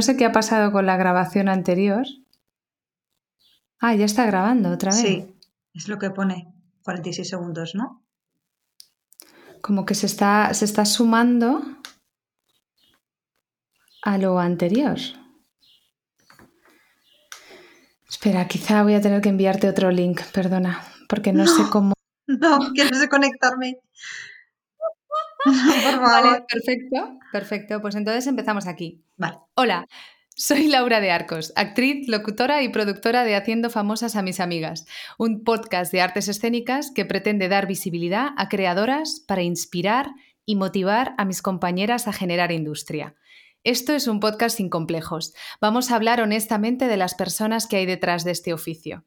No sé qué ha pasado con la grabación anterior. Ah, ya está grabando otra vez. Sí, es lo que pone. 46 segundos, ¿no? Como que se está, se está sumando a lo anterior. Espera, quizá voy a tener que enviarte otro link, perdona, porque no, sé cómo. No, quiero desconectarme. Vale, perfecto, perfecto. Pues entonces empezamos aquí. Vale. Hola, soy Laura de Arcos, actriz, locutora y productora de Haciendo Famosas a Mis Amigas, un podcast de artes escénicas que pretende dar visibilidad a creadoras para inspirar y motivar a mis compañeras a generar industria. Esto es un podcast sin complejos. Vamos a hablar honestamente de las personas que hay detrás de este oficio.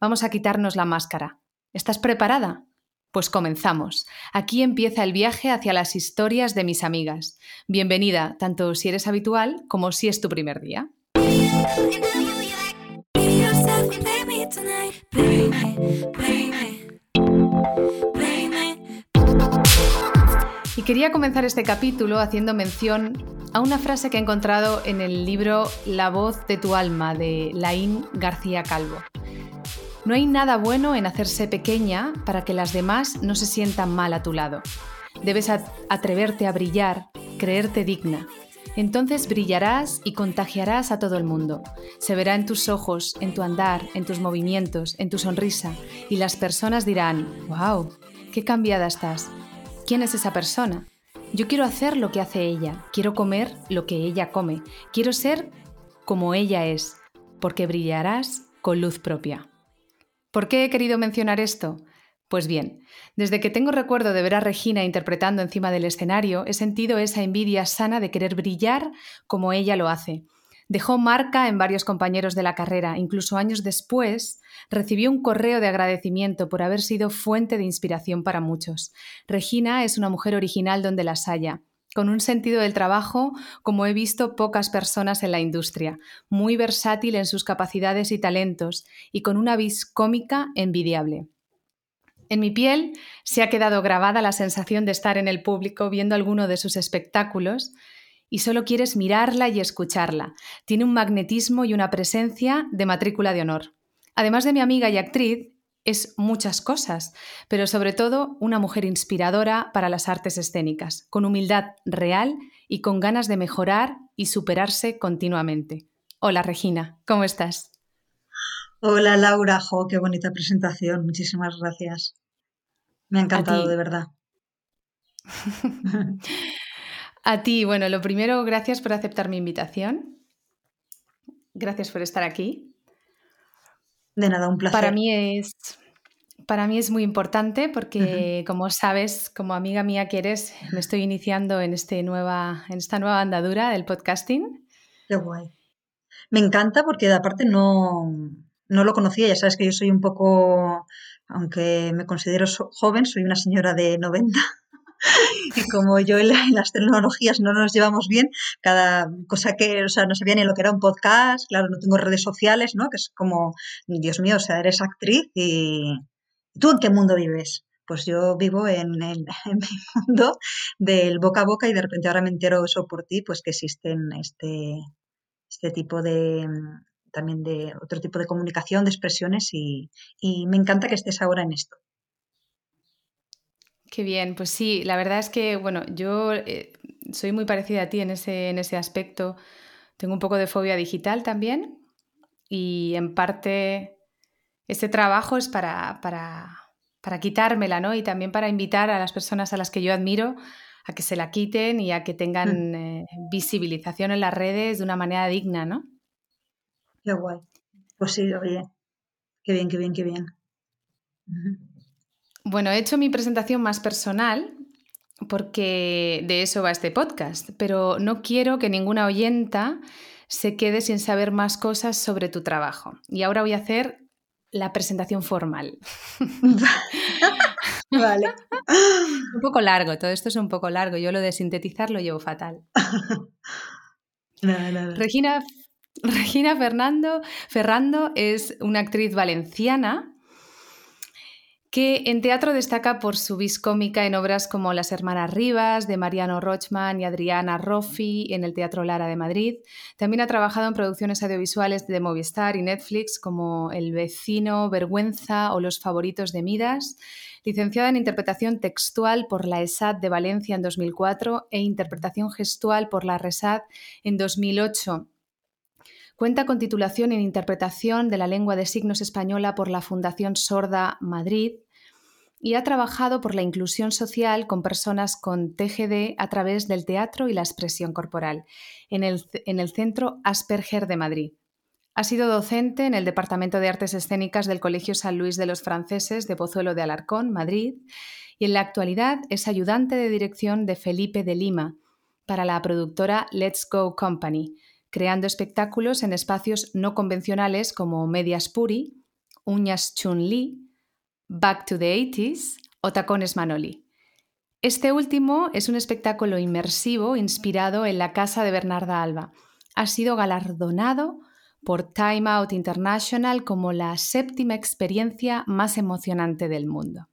Vamos a quitarnos la máscara. ¿Estás preparada? Pues comenzamos. Aquí empieza el viaje hacia las historias de mis amigas. Bienvenida, tanto si eres habitual como si es tu primer día. Y quería comenzar este capítulo haciendo mención a una frase que he encontrado en el libro La voz de tu alma de Laín García Calvo. No hay nada bueno en hacerse pequeña para que las demás no se sientan mal a tu lado. Debes atreverte a brillar, creerte digna. Entonces brillarás y contagiarás a todo el mundo. Se verá en tus ojos, en tu andar, en tus movimientos, en tu sonrisa, y las personas dirán, wow, qué cambiada estás. ¿Quién es esa persona? Yo quiero hacer lo que hace ella, quiero comer lo que ella come, quiero ser como ella es, porque brillarás con luz propia. ¿Por qué he querido mencionar esto? Pues bien, desde que tengo recuerdo de ver a Regina interpretando encima del escenario, he sentido esa envidia sana de querer brillar como ella lo hace. Dejó marca en varios compañeros de la carrera, incluso años después recibió un correo de agradecimiento por haber sido fuente de inspiración para muchos. Regina es una mujer original donde las haya, con un sentido del trabajo como he visto pocas personas en la industria, muy versátil en sus capacidades y talentos y con una vis cómica envidiable. En mi piel se ha quedado grabada la sensación de estar en el público viendo alguno de sus espectáculos y solo quieres mirarla y escucharla. Tiene un magnetismo y una presencia de matrícula de honor. Además de mi amiga y actriz, es muchas cosas, pero sobre todo una mujer inspiradora para las artes escénicas, con humildad real y con ganas de mejorar y superarse continuamente. Hola Regina, ¿cómo estás? Hola Laura, jo, qué bonita presentación, muchísimas gracias. Me ha encantado, de verdad. A ti, bueno, lo primero, gracias por aceptar mi invitación. Gracias por estar aquí. De nada, un placer. Para mí es, para mí es muy importante porque, como sabes, como amiga mía que eres, me estoy iniciando en, este nueva, en esta nueva andadura del podcasting. Qué guay. Me encanta porque aparte no, no lo conocía, ya sabes que yo soy un poco, aunque me considero joven, soy una señora de 90 y como yo en, las tecnologías no nos llevamos bien, cada cosa que, o sea, no sabía ni lo que era un podcast, claro, no tengo redes sociales, ¿no? Que es como, Dios mío, o sea, eres actriz y ¿tú en qué mundo vives? Pues yo vivo en, el mi mundo del boca a boca y de repente ahora me entero eso por ti, pues que existen este, este tipo de, también de otro tipo de comunicación, de expresiones y me encanta que estés ahora en esto. Qué bien, pues sí, la verdad es que, bueno, yo eh, soy muy parecida a ti en ese, en ese aspecto. Tengo un poco de fobia digital también y en parte ese trabajo es para, para, para quitármela, ¿no? Y también para invitar a las personas a las que yo admiro a que se la quiten y a que tengan mm. eh, visibilización en las redes de una manera digna, ¿no? Qué guay. Pues sí, oye, qué bien, qué bien, qué bien. Bueno, he hecho mi presentación más personal porque de eso va este podcast, pero no quiero que ninguna oyenta se quede sin saber más cosas sobre tu trabajo. Y ahora voy a hacer la presentación formal. vale. un poco largo, todo esto es un poco largo. Yo lo de sintetizar lo llevo fatal. Regina, Regina Fernando, Ferrando es una actriz valenciana que en teatro destaca por su vis cómica en obras como Las Hermanas Rivas, de Mariano Rochman y Adriana Roffi, en el Teatro Lara de Madrid. También ha trabajado en producciones audiovisuales de Movistar y Netflix como El vecino, Vergüenza o Los favoritos de Midas. Licenciada en Interpretación Textual por la ESAD de Valencia en 2004 e Interpretación Gestual por la RESAD en 2008 Cuenta con titulación en Interpretación de la Lengua de Signos Española por la Fundación Sorda Madrid y ha trabajado por la inclusión social con personas con TGD a través del teatro y la expresión corporal en el, en el Centro Asperger de Madrid. Ha sido docente en el Departamento de Artes Escénicas del Colegio San Luis de los Franceses de Pozuelo de Alarcón, Madrid, y en la actualidad es ayudante de dirección de Felipe de Lima para la productora Let's Go Company, creando espectáculos en espacios no convencionales como Medias Puri, Uñas Chun-Li, Back to the 80s o Tacones Manoli. Este último es un espectáculo inmersivo inspirado en la casa de Bernarda Alba. Ha sido galardonado por Time Out International como la séptima experiencia más emocionante del mundo.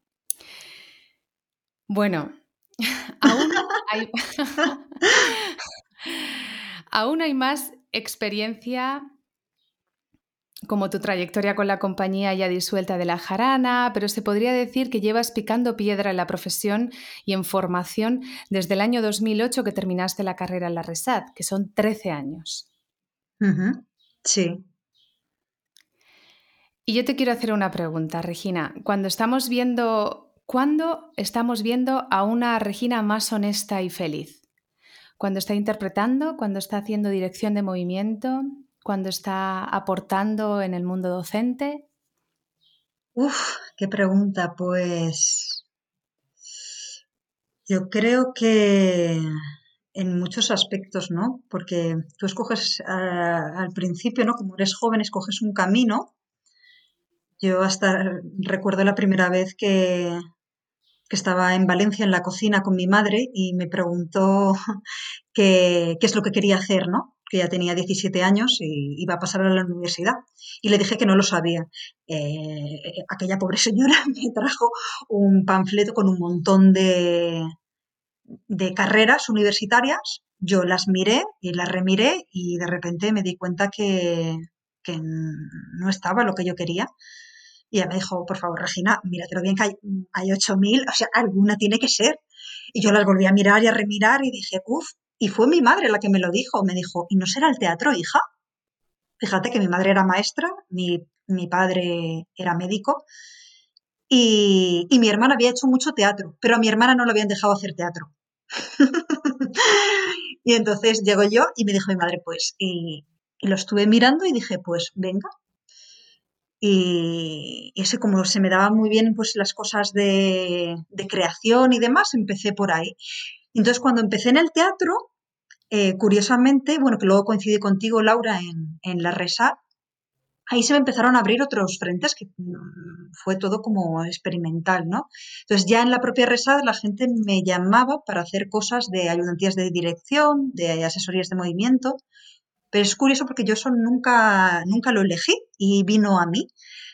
Bueno, aún hay... Aún hay más experiencia como tu trayectoria con la compañía ya disuelta de la jarana, pero se podría decir que llevas picando piedra en la profesión y en formación desde el año 2008 que terminaste la carrera en la RESAD, que son 13 años. Sí. Y yo te quiero hacer una pregunta, Regina. Cuando estamos viendo, ¿cuándo estamos viendo a una Regina más honesta y feliz? cuando está interpretando, cuando está haciendo dirección de movimiento, cuando está aportando en el mundo docente? Uf, qué pregunta. Pues yo creo que en muchos aspectos, ¿no? Porque tú escoges al principio, ¿no? Como eres joven, escoges un camino. Yo hasta recuerdo la primera vez que, que estaba en Valencia en la cocina con mi madre y me preguntó qué, es lo que quería hacer, ¿no? Que ya tenía 17 años y iba a pasar a la universidad. Y le dije que no lo sabía. Eh, aquella pobre señora me trajo un panfleto con un montón de, de carreras universitarias. Yo las miré y las remiré y de repente me di cuenta que, que no estaba lo que yo quería. Y ella me dijo, por favor, Regina, míratelo bien que hay, hay 8.000, o sea, alguna tiene que ser. Y yo las volví a mirar y a remirar y dije, uff, y fue mi madre la que me lo dijo. Me dijo, ¿y no será el teatro, hija? Fíjate que mi madre era maestra, mi, padre era médico y, mi hermana había hecho mucho teatro, pero a mi hermana no le habían dejado hacer teatro. y entonces llego yo y me dijo mi madre, pues, y, y lo estuve mirando y dije, pues venga, y, ese como se me daban muy bien pues las cosas de, creación y demás, empecé por ahí. Entonces cuando empecé en el teatro, eh, curiosamente, bueno, que luego coincidí contigo, Laura, en, en la RESA, ahí se me empezaron a abrir otros frentes que mm, fue todo como experimental, ¿no? Entonces ya en la propia RESAD la gente me llamaba para hacer cosas de ayudantías de dirección, de asesorías de movimiento pero es curioso porque yo eso nunca, nunca lo elegí y vino a mí.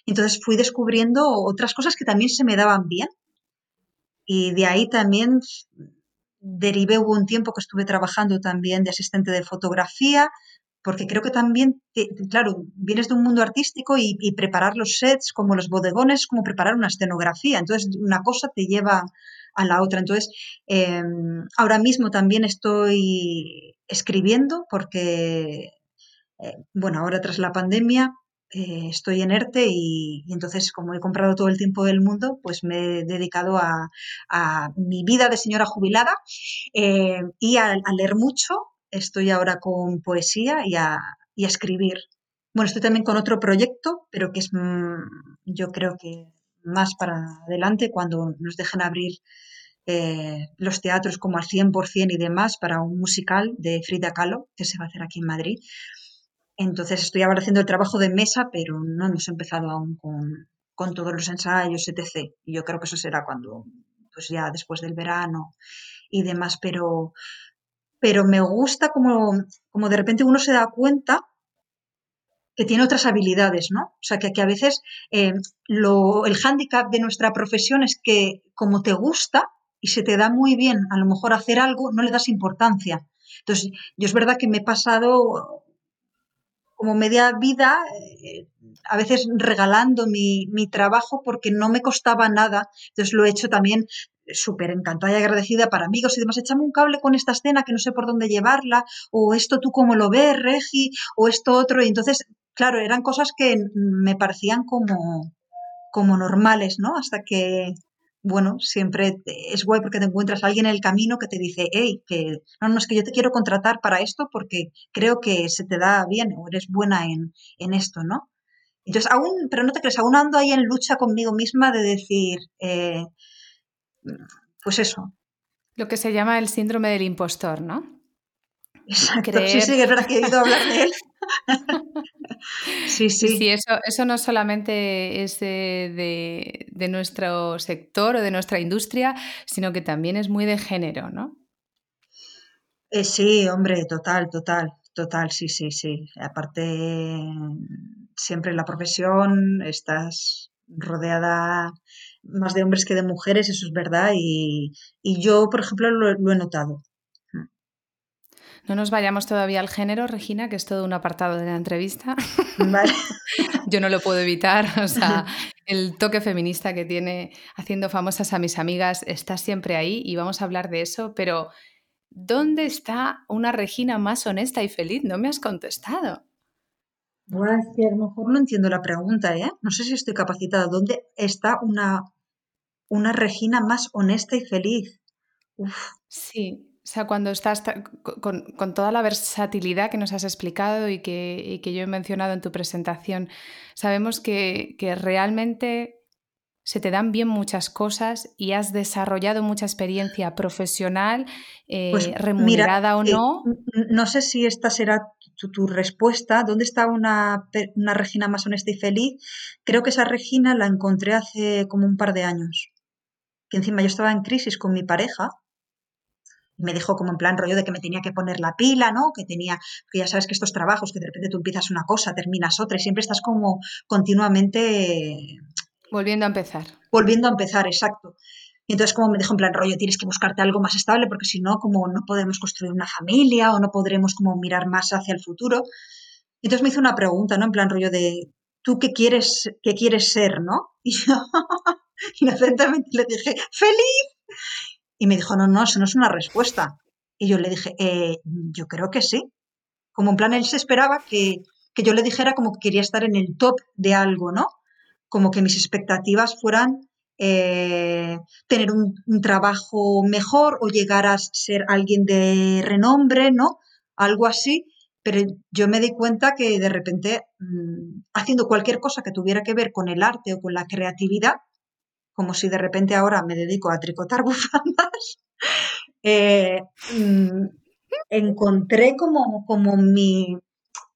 Entonces fui descubriendo otras cosas que también se me daban bien. Y de ahí también derivé, hubo un tiempo que estuve trabajando también de asistente de fotografía, porque creo que también, claro, vienes de un mundo artístico y, preparar los sets como los bodegones, como preparar una escenografía. Entonces, una cosa te lleva a la otra. Entonces, em, ahora mismo también estoy escribiendo porque, eh, bueno, ahora tras la pandemia eh, estoy en ERTE y, entonces como he comprado todo el tiempo del mundo, pues me he dedicado a, mi vida de señora jubilada eh, y a, leer mucho. Estoy ahora con poesía y a, escribir. Bueno, estoy también con otro proyecto, pero que es, mm, yo creo que más para adelante cuando nos dejen abrir eh, los teatros como al 100% y demás para un musical de Frida Kahlo que se va a hacer aquí en Madrid. Entonces estoy ahora haciendo el trabajo de mesa, pero no hemos empezado aún con, todos los ensayos, etc. Y yo creo que eso será cuando, pues ya después del verano y demás, pero, pero me gusta como, como de repente uno se da cuenta que tiene otras habilidades, ¿no? O sea, que, que a veces eh, el hándicap de nuestra profesión es que como te gusta y se te da muy bien a lo mejor hacer algo, no le das importancia. Entonces, yo es verdad que me he pasado como media vida, eh, a veces regalando mi, mi, trabajo porque no me costaba nada. Entonces lo he hecho también súper encantada y agradecida para amigos y demás. Échame un cable con esta escena que no sé por dónde llevarla, o esto tú cómo lo ves, Regi, o esto otro. Y entonces claro, eran cosas que me parecían como, como normales, ¿no? Hasta que, bueno, siempre es guay porque te encuentras a alguien en el camino que te dice, hey, que no, no, es que yo te quiero contratar para esto porque creo que se te da bien o eres buena en, en esto, ¿no? Entonces, aún, pero no te crees, aún ando ahí en lucha conmigo misma de decir, eh, pues eso. Lo que se llama el síndrome del impostor, ¿no? Exacto. Sí, sí, es verdad que he oído hablar de él. sí, sí. Sí, eso, eso no solamente es de, de, nuestro sector o de nuestra industria, sino que también es muy de género, ¿no? Eh, sí, hombre, total, total, total, sí, sí, sí. Aparte, siempre en la profesión estás rodeada más de hombres que de mujeres, eso es verdad, y, y yo, por ejemplo, lo he notado. No nos vayamos todavía al género, Regina, que es todo un apartado de la entrevista. Vale. Yo no lo puedo evitar. O sea, el toque feminista que tiene haciendo famosas a mis amigas está siempre ahí y vamos a hablar de eso, pero ¿dónde está una Regina más honesta y feliz? No me has contestado. Bueno, a lo mejor no entiendo la pregunta, ¿eh? No sé si estoy capacitada. ¿Dónde está una, una Regina más honesta y feliz? Uf. Sí, o sea, cuando estás con, toda la versatilidad que nos has explicado y que, yo he mencionado en tu presentación, sabemos que, realmente se te dan bien muchas cosas y has desarrollado mucha experiencia profesional, eh, pues remunerada o eh, no. no sé si esta será tu, respuesta. ¿Dónde está una, una Regina más honesta y feliz? Creo que esa Regina la encontré hace como un par de años. Que encima yo estaba en crisis con mi pareja me dijo como en plan rollo de que me tenía que poner la pila, ¿no? Que tenía, que ya sabes que estos trabajos, que de repente tú empiezas una cosa, terminas otra y siempre estás como continuamente... Volviendo a empezar. Volviendo a empezar, exacto. Y entonces como me dijo en plan rollo, tienes que buscarte algo más estable porque si no, como no podemos construir una familia o no podremos como mirar más hacia el futuro. Y entonces me hizo una pregunta, ¿no? En plan rollo de, ¿tú qué quieres, qué quieres ser, no? Y yo inocentemente le dije, ¡feliz! Y me dijo, no, no, eso no es una respuesta. Y yo le dije, eh, yo creo que sí. Como en plan, él se esperaba que, que, yo le dijera como que quería estar en el top de algo, ¿no? Como que mis expectativas fueran eh, tener un, trabajo mejor o llegar a ser alguien de renombre, ¿no? Algo así. Pero yo me di cuenta que de repente, mmm, haciendo cualquier cosa que tuviera que ver con el arte o con la creatividad, como si de repente ahora me dedico a tricotar bufandas, eh, mm, encontré como, como mi,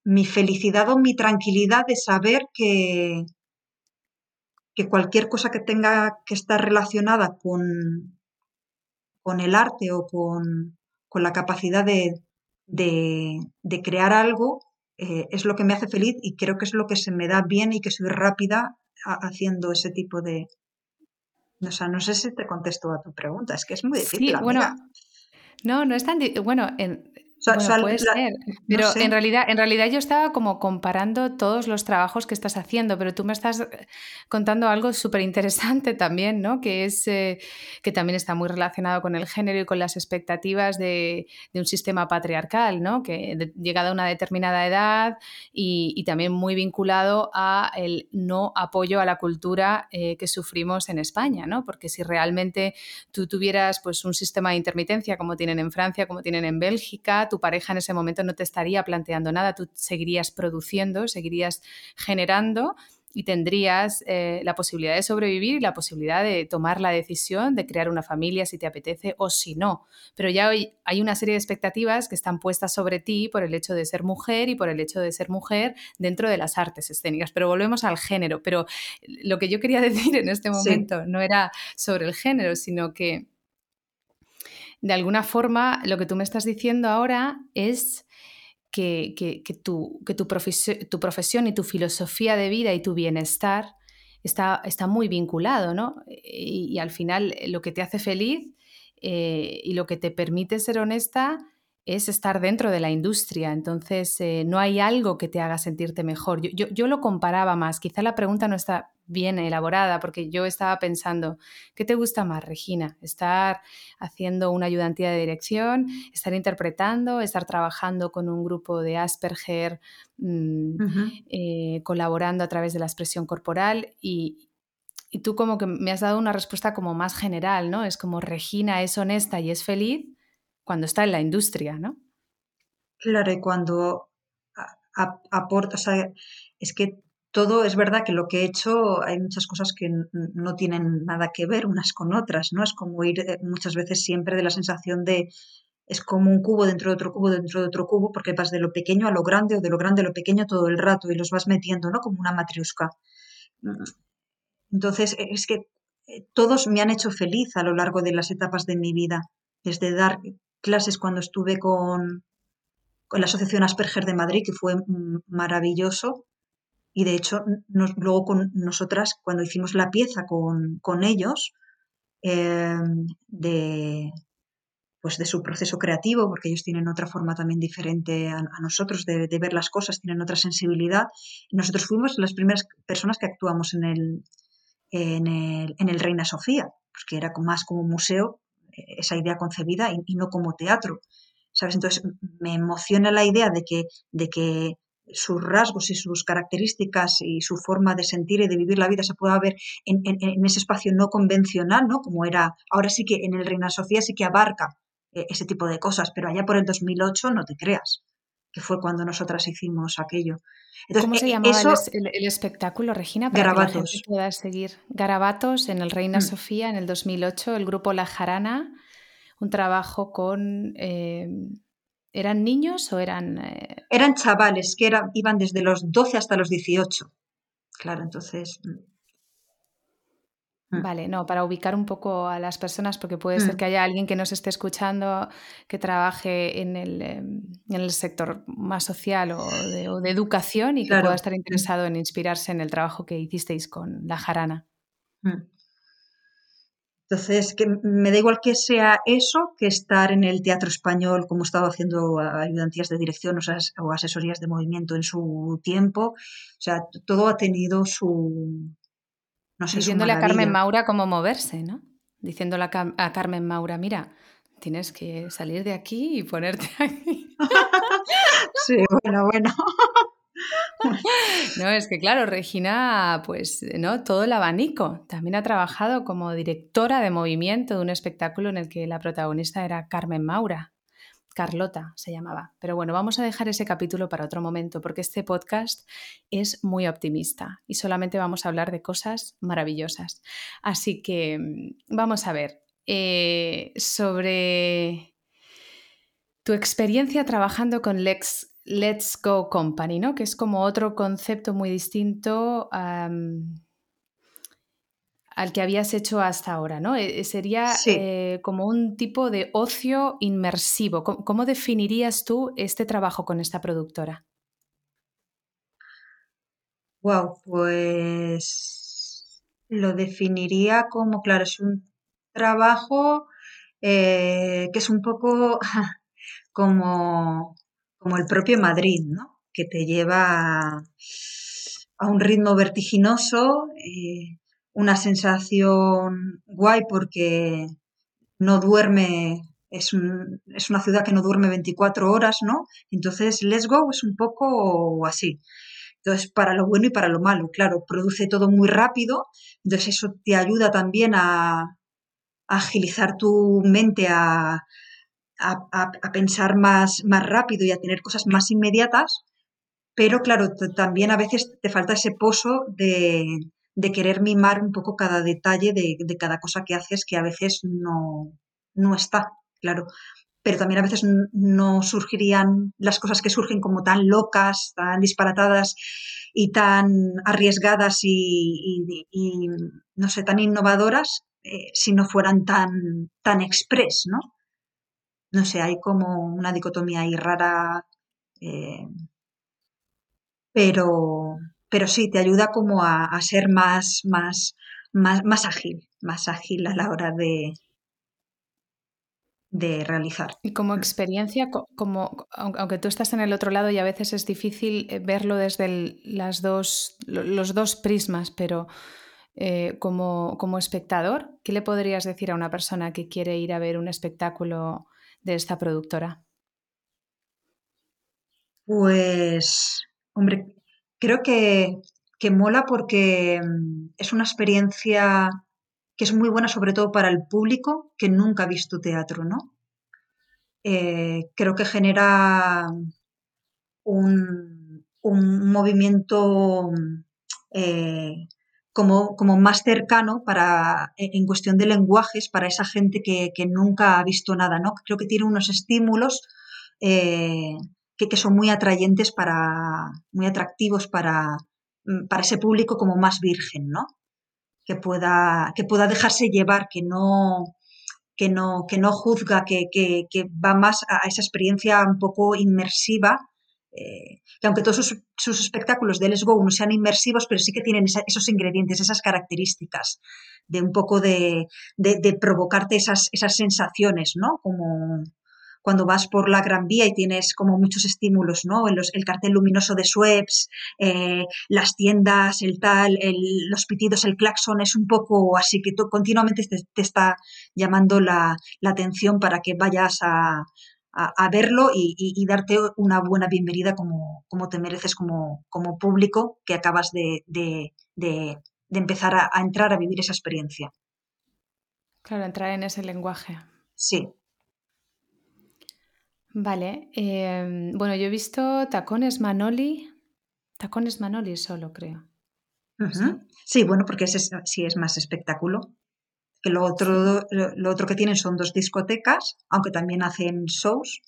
mi, felicidad o mi tranquilidad de saber que, que cualquier cosa que tenga que estar relacionada con, con el arte o con, con la capacidad de, de, crear algo eh, es lo que me hace feliz y creo que es lo que se me da bien y que soy rápida haciendo ese tipo de, o sea, no sé si te contesto a tu pregunta, es que es muy difícil. Sí, bueno, no, no es tan. Bueno, en, puede ser. Pero en, realidad, en realidad yo estaba como comparando todos los trabajos que estás haciendo, pero tú me estás contando algo súper interesante también, ¿no? Que es eh, que también está muy relacionado con el género y con las expectativas de, un sistema patriarcal, ¿no? Que llegada a una determinada edad y, también muy vinculado a el no apoyo a la cultura eh, que sufrimos en España, ¿no? Porque si realmente tú tuvieras pues un sistema de intermitencia como tienen en Francia, como tienen en Bélgica, tu pareja en ese momento no te estaría planteando nada, tú seguirías produciendo, seguirías generando y tendrías eh, la posibilidad de sobrevivir y la posibilidad de tomar la decisión de crear una familia si te apetece o si no. Pero ya hoy hay una serie de expectativas que están puestas sobre ti por el hecho de ser mujer y por el hecho de ser mujer dentro de las artes escénicas. Pero volvemos al género. Pero lo que yo quería decir en este momento no era sobre el género, sino que de alguna forma lo que tú me estás diciendo ahora es que, tu, que tu, tu, profesión y tu filosofía de vida y tu bienestar está, está muy vinculado, ¿no? Y, al final lo que te hace feliz eh, y lo que te permite ser honesta es estar dentro de la industria. Entonces, eh, no hay algo que te haga sentirte mejor. Yo, lo comparaba más. Quizá la pregunta no está bien elaborada porque yo estaba pensando, ¿qué te gusta más, Regina? ¿Estar haciendo una ayudantía de dirección? ¿Estar interpretando? ¿Estar trabajando con un grupo de Asperger? Mm, eh, colaborando a través de la expresión corporal y, y tú como que me has dado una respuesta como más general, ¿no? Es como Regina es honesta y es feliz cuando está en la industria, ¿no? Claro, y cuando aporta, o sea, es que todo es verdad que lo que he hecho, hay muchas cosas que no tienen nada que ver unas con otras, ¿no? Es como ir eh, muchas veces siempre de la sensación de, es como un cubo dentro de otro cubo dentro de otro cubo, porque vas de lo pequeño a lo grande o de lo grande a lo pequeño todo el rato y los vas metiendo, ¿no? Como una matriusca. Mm. Entonces, es que eh, todos me han hecho feliz a lo largo de las etapas de mi vida, desde dar clases cuando estuve con, con la Asociación Asperger de Madrid, que fue maravilloso. Y de hecho, luego con nosotras, cuando hicimos la pieza con, con ellos, em, de, pues de su proceso creativo, porque ellos tienen otra forma también diferente a, nosotros de, de, ver las cosas, tienen otra sensibilidad. nosotros fuimos las primeras personas que actuamos en el, en el, en el Reina Sofía, porque era más como museo esa idea concebida y, no como teatro. ¿Sabes? Entonces me emociona la idea de que, de que sus rasgos y sus características y su forma de sentir y de vivir la vida se pueda ver en, en, ese espacio no convencional, ¿no? Como era, ahora sí que en el Reina Sofía sí que abarca eh, ese tipo de cosas, pero allá por el 2008 no te creas, que fue cuando nosotras hicimos aquello. ¿Cómo se e, llamaba el, espectáculo, Regina? Para Garabatos. Que pueda seguir. Garabatos en el Reina mm. Sofía en el 2008, el grupo La Jarana, un trabajo con... Eh, ¿Eran niños o eran...? Eh? Eran chavales que eran, iban desde los 12 hasta los 18. Claro, entonces... Mm. Mm. Vale, no, para ubicar un poco a las personas, porque puede ser mm. que haya alguien que nos esté escuchando que trabaje en el, em, en el sector más social o de, educación y que pueda estar interesado en inspirarse en el trabajo que hicisteis con la jarana. Mm. Entonces, que me da igual que sea eso que estar en el teatro español, como estaba haciendo ayudantías de dirección o asesorías de movimiento en su tiempo. O sea, todo ha tenido su, Diciéndole a Carmen Maura cómo moverse, ¿no? Diciéndole a, Carmen Maura, mira, tienes que salir de aquí y ponerte aquí. sí, bueno, bueno. No, es que claro, Regina, pues, ¿no? Todo el abanico. También ha trabajado como directora de movimiento de un espectáculo en el que la protagonista era Carmen Maura. Carlota se llamaba. Pero bueno, vamos a dejar ese capítulo para otro momento porque este podcast es muy optimista y solamente vamos a hablar de cosas maravillosas. Así que mm, vamos a ver eh, sobre tu experiencia trabajando con Let's Go Company, ¿no? que es como otro concepto muy distinto al que habías hecho hasta ahora, ¿no? Eh, eh, sería eh, como un tipo de ocio inmersivo. ¿Cómo, definirías tú este trabajo con esta productora? Wow, pues lo definiría como, claro, es un trabajo que es un poco como, como el propio Madrid, ¿no? Que te lleva a, un ritmo vertiginoso una sensación guay porque no duerme, es, es, una ciudad que no duerme 24 horas, ¿no? Entonces, Let's Go es un poco así. Entonces, para lo bueno y para lo malo, claro, produce todo muy rápido, entonces eso te ayuda también a, agilizar tu mente, a, a, pensar más, más rápido y a tener cosas más inmediatas, pero claro, también a veces te falta ese pozo de, de querer mimar un poco cada detalle de, cada cosa que haces que a veces no, no está, claro. Pero también a veces no surgirían las cosas que surgen como tan locas, tan disparatadas y tan arriesgadas y, no sé, tan innovadoras eh, si no fueran tan, tan express, ¿no? No sé, hay como una dicotomía ahí rara Eh, pero, pero sí, te ayuda como a, ser más, más, más, más ágil, más ágil a la hora de, de realizar. Y como experiencia, como, aunque tú estás en el otro lado y a veces es difícil eh, verlo desde las dos, los dos prismas, pero eh, como, como espectador, ¿qué le podrías decir a una persona que quiere ir a ver un espectáculo de esta productora? Pues, hombre, creo que, que mola porque mm, es una experiencia que es muy buena sobre todo para el público que nunca ha visto teatro, ¿no? Eh, creo que genera un, un movimiento eh, como, como, más cercano para, en cuestión de lenguajes para esa gente que, que, nunca ha visto nada, ¿no? Creo que tiene unos estímulos eh, que, son muy atrayentes para, muy atractivos para, para ese público como más virgen, ¿no? Que pueda, que pueda dejarse llevar, que no, que no, que no juzga, que, que, que va más a esa experiencia un poco inmersiva, eh, que aunque todos sus, espectáculos de Let's Go no sean inmersivos, pero sí que tienen esos ingredientes, esas características de un poco de, de, de provocarte esas, esas sensaciones, ¿no? Como, cuando vas por la Gran Vía y tienes como muchos estímulos, ¿no? El, el cartel luminoso de Sueps, eh, las tiendas, el tal, el, los pitidos, el claxon, es un poco así que tú, continuamente te, te, está llamando la, la, atención para que vayas a, a, a verlo y, y, y, darte una buena bienvenida como, como te mereces como, como público que acabas de, de, de, de empezar a, a entrar a vivir esa experiencia. Claro, entrar en ese lenguaje. Sí, Vale, eh, bueno, yo he visto Tacones Manoli, Tacones Manoli solo, creo. Uh -huh. Sí, bueno, porque ese sí es más espectáculo. Que lo otro, lo, lo, otro que tienen son dos discotecas, aunque también hacen shows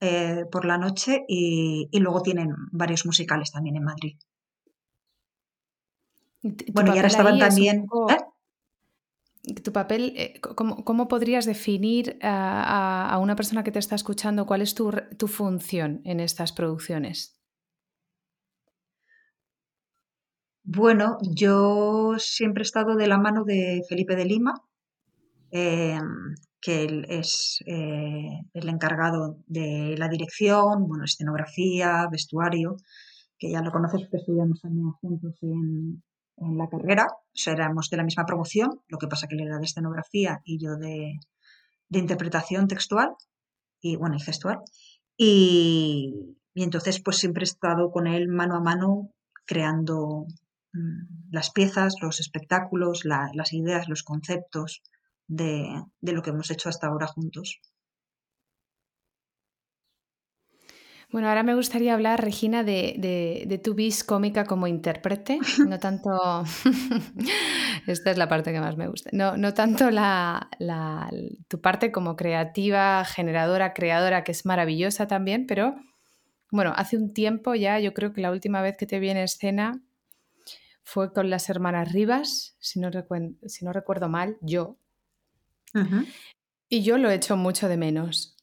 eh, por la noche y, y, luego tienen varios musicales también en Madrid. Bueno, y ahora estaban también. Poco... ¿eh? Tu papel, eh, ¿cómo, ¿cómo, podrías definir a, una persona que te está escuchando cuál es tu, función en estas producciones? Bueno, yo siempre he estado de la mano de Felipe de Lima, eh, que él es eh, el encargado de la dirección, bueno, escenografía, vestuario, que ya lo conoces porque estudiamos también juntos en la carrera, o éramos de la misma promoción, lo que pasa que él era de escenografía y yo de, de interpretación textual y bueno, y gestual. Y, y, entonces pues siempre he estado con él mano a mano creando mmm, las piezas, los espectáculos, la, las ideas, los conceptos de, de lo que hemos hecho hasta ahora juntos. Bueno, ahora me gustaría hablar, Regina, de, de, de tu vis cómica como intérprete, no tanto, esta es la parte que más me gusta, no, no tanto la, la, tu parte como creativa, generadora, creadora, que es maravillosa también, pero bueno, hace un tiempo ya, yo creo que la última vez que te vi en escena fue con las hermanas Rivas, si no, recu si no recuerdo mal, yo. Uh -huh. Y yo lo he hecho mucho de menos,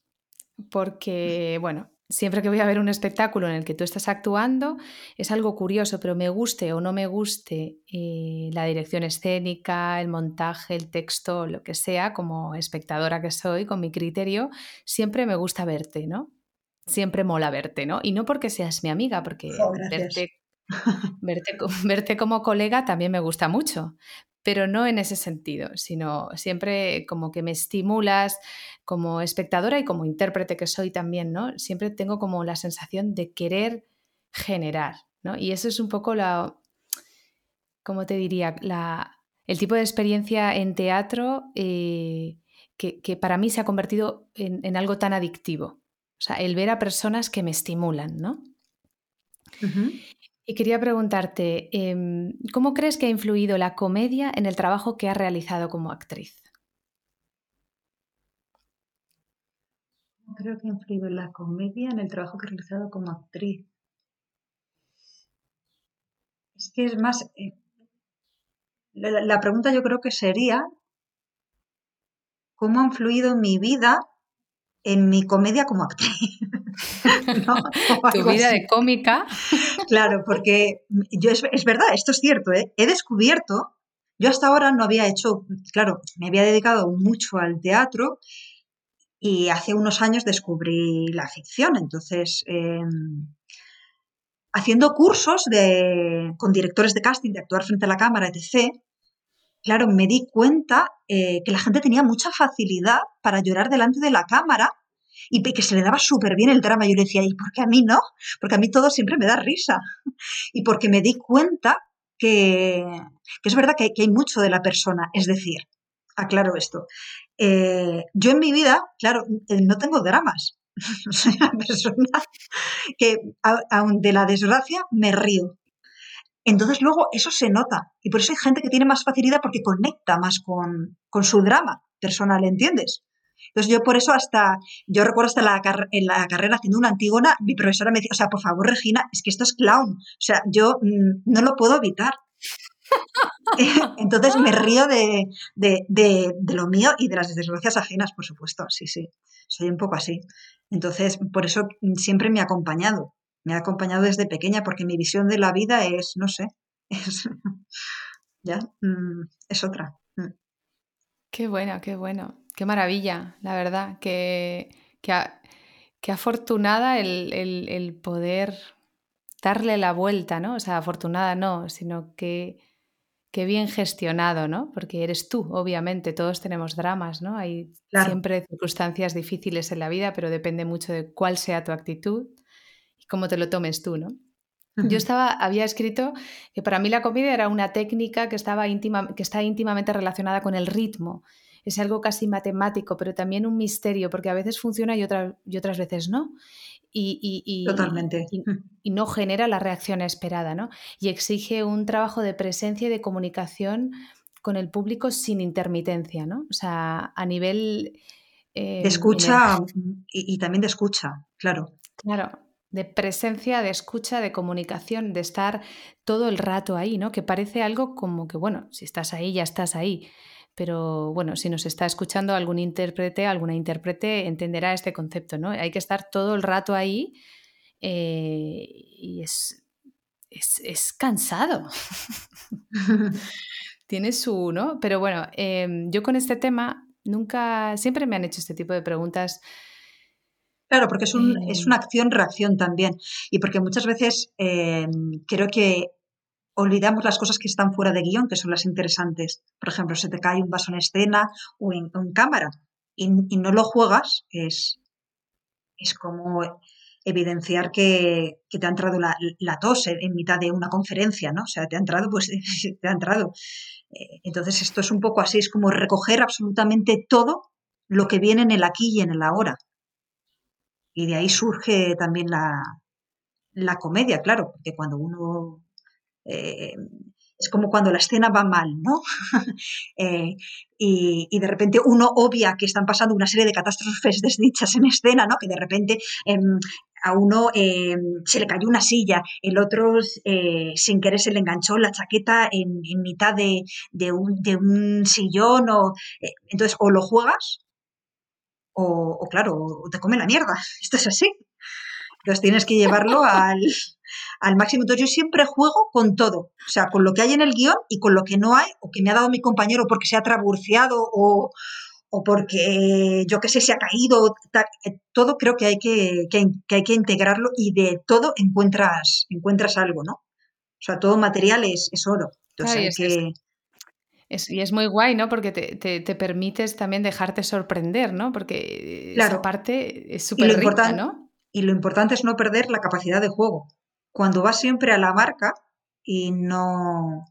porque, bueno, siempre que voy a ver un espectáculo en el que tú estás actuando, es algo curioso, pero me guste o no me guste eh, la dirección escénica, el montaje, el texto, lo que sea, como espectadora que soy, con mi criterio, siempre me gusta verte, ¿no? Siempre mola verte, ¿no? Y no porque seas mi amiga, porque oh, verte, verte, verte como colega también me gusta mucho, pero no en ese sentido, sino siempre como que me estimulas como espectadora y como intérprete que soy también, ¿no? Siempre tengo como la sensación de querer generar, ¿no? Y eso es un poco la, ¿cómo te diría? La, el tipo de experiencia en teatro eh, que, que, para mí se ha convertido en, en, algo tan adictivo. O sea, el ver a personas que me estimulan, ¿no? Y quería preguntarte, eh, ¿cómo crees que ha influido la comedia en el trabajo que has realizado como actriz? Creo que ha influido la comedia en el trabajo que he realizado como actriz. Es que es más, eh, la, pregunta yo creo que sería, ¿cómo ha influido mi vida en mi comedia como actriz? tu vida de cómica. Claro, porque yo es, es verdad, esto es cierto, ¿eh? he descubierto, yo hasta ahora no había hecho, claro, me había dedicado mucho al teatro y hace unos años descubrí la ficción, entonces em, haciendo cursos de, con directores de casting, de actuar frente a la cámara, etc., claro, me di cuenta eh, que la gente tenía mucha facilidad para llorar delante de la cámara y que se le daba súper bien el drama. Yo le decía, ¿y por qué a mí no? Porque a mí todo siempre me da risa. Y porque me di cuenta que, es verdad que, que, hay mucho de la persona. Es decir, aclaro esto. Eh, yo en mi vida, claro, eh, no tengo dramas. Soy una persona que, aun de la desgracia, me río. Entonces luego eso se nota. Y por eso hay gente que tiene más facilidad porque conecta más con, con su drama personal, ¿entiendes? Entonces yo por eso hasta, yo recuerdo hasta la, en la carrera haciendo una antígona, mi profesora me decía, o sea, por favor Regina, es que esto es clown, o sea, yo mm, no lo puedo evitar. Entonces me río de, de, de, de, lo mío y de las desgracias ajenas, por supuesto, sí, sí, soy un poco así. Entonces, por eso siempre me ha acompañado, me ha acompañado desde pequeña porque mi visión de la vida es, no sé, es, ya, mm, es otra. Mm. Qué bueno, qué bueno. Qué maravilla, la verdad, que, que, afortunada el, poder darle la vuelta, ¿no? O sea, afortunada no, sino que, que bien gestionado, ¿no? Porque eres tú, obviamente, todos tenemos dramas, ¿no? Hay siempre circunstancias difíciles en la vida, pero depende mucho de cuál sea tu actitud y cómo te lo tomes tú, ¿no? Yo estaba, había escrito que para mí la comedia era una técnica que, estaba íntima, que está íntimamente relacionada con el ritmo es algo casi matemático, pero también un misterio, porque a veces funciona y, y otras veces no. Y, Totalmente. Y, no genera la reacción esperada, ¿no? Y exige un trabajo de presencia y de comunicación con el público sin intermitencia, ¿no? O sea, a nivel... de escucha y, también de escucha, claro. Claro, de presencia, de escucha, de comunicación, de estar todo el rato ahí, ¿no? Que parece algo como que, bueno, si estás ahí, ya estás ahí pero bueno, si nos está escuchando algún intérprete, alguna intérprete entenderá este concepto, ¿no? Hay que estar todo el rato ahí eh, y es, es, cansado. Tiene su, ¿no? Pero bueno, em, yo con este tema nunca, siempre me han hecho este tipo de preguntas. Claro, porque es, un, es una acción-reacción también. Y porque muchas veces em, creo que olvidamos las cosas que están fuera de guion, que son las interesantes. Por ejemplo, se te cae un vaso en escena o en, cámara y, no lo juegas, es, es como evidenciar que, te ha entrado la, tos en mitad de una conferencia, ¿no? O sea, te ha entrado, pues te ha entrado. Eh, entonces, esto es un poco así, es como recoger absolutamente todo lo que viene en el aquí y en el ahora. Y de ahí surge también la, la comedia, claro, porque cuando uno eh, es como cuando la escena va mal, ¿no? Eh, y, de repente uno obvia que están pasando una serie de catástrofes desdichas en escena, ¿no? Que de repente em, a uno em, se le cayó una silla, el otro eh, sin querer se le enganchó la chaqueta en, mitad de, un, sillón, o, entonces o lo juegas o, o, claro, te come la mierda, esto es así. Entonces tienes que llevarlo al, al máximo. Entonces yo siempre juego con todo, o sea, con lo que hay en el guion y con lo que no hay, o que me ha dado mi compañero porque se ha traburciado o, porque yo qué sé, se ha caído, eh, todo creo que hay que, hay que integrarlo y de todo encuentras, encuentras algo, ¿no? O sea, todo material es, oro. Entonces que... y es muy guay, ¿no? Porque te, permites también dejarte sorprender, ¿no? Porque esa parte es súper rica, ¿no? Y lo importante es no perder la capacidad de juego cuando vas siempre a la marca y no,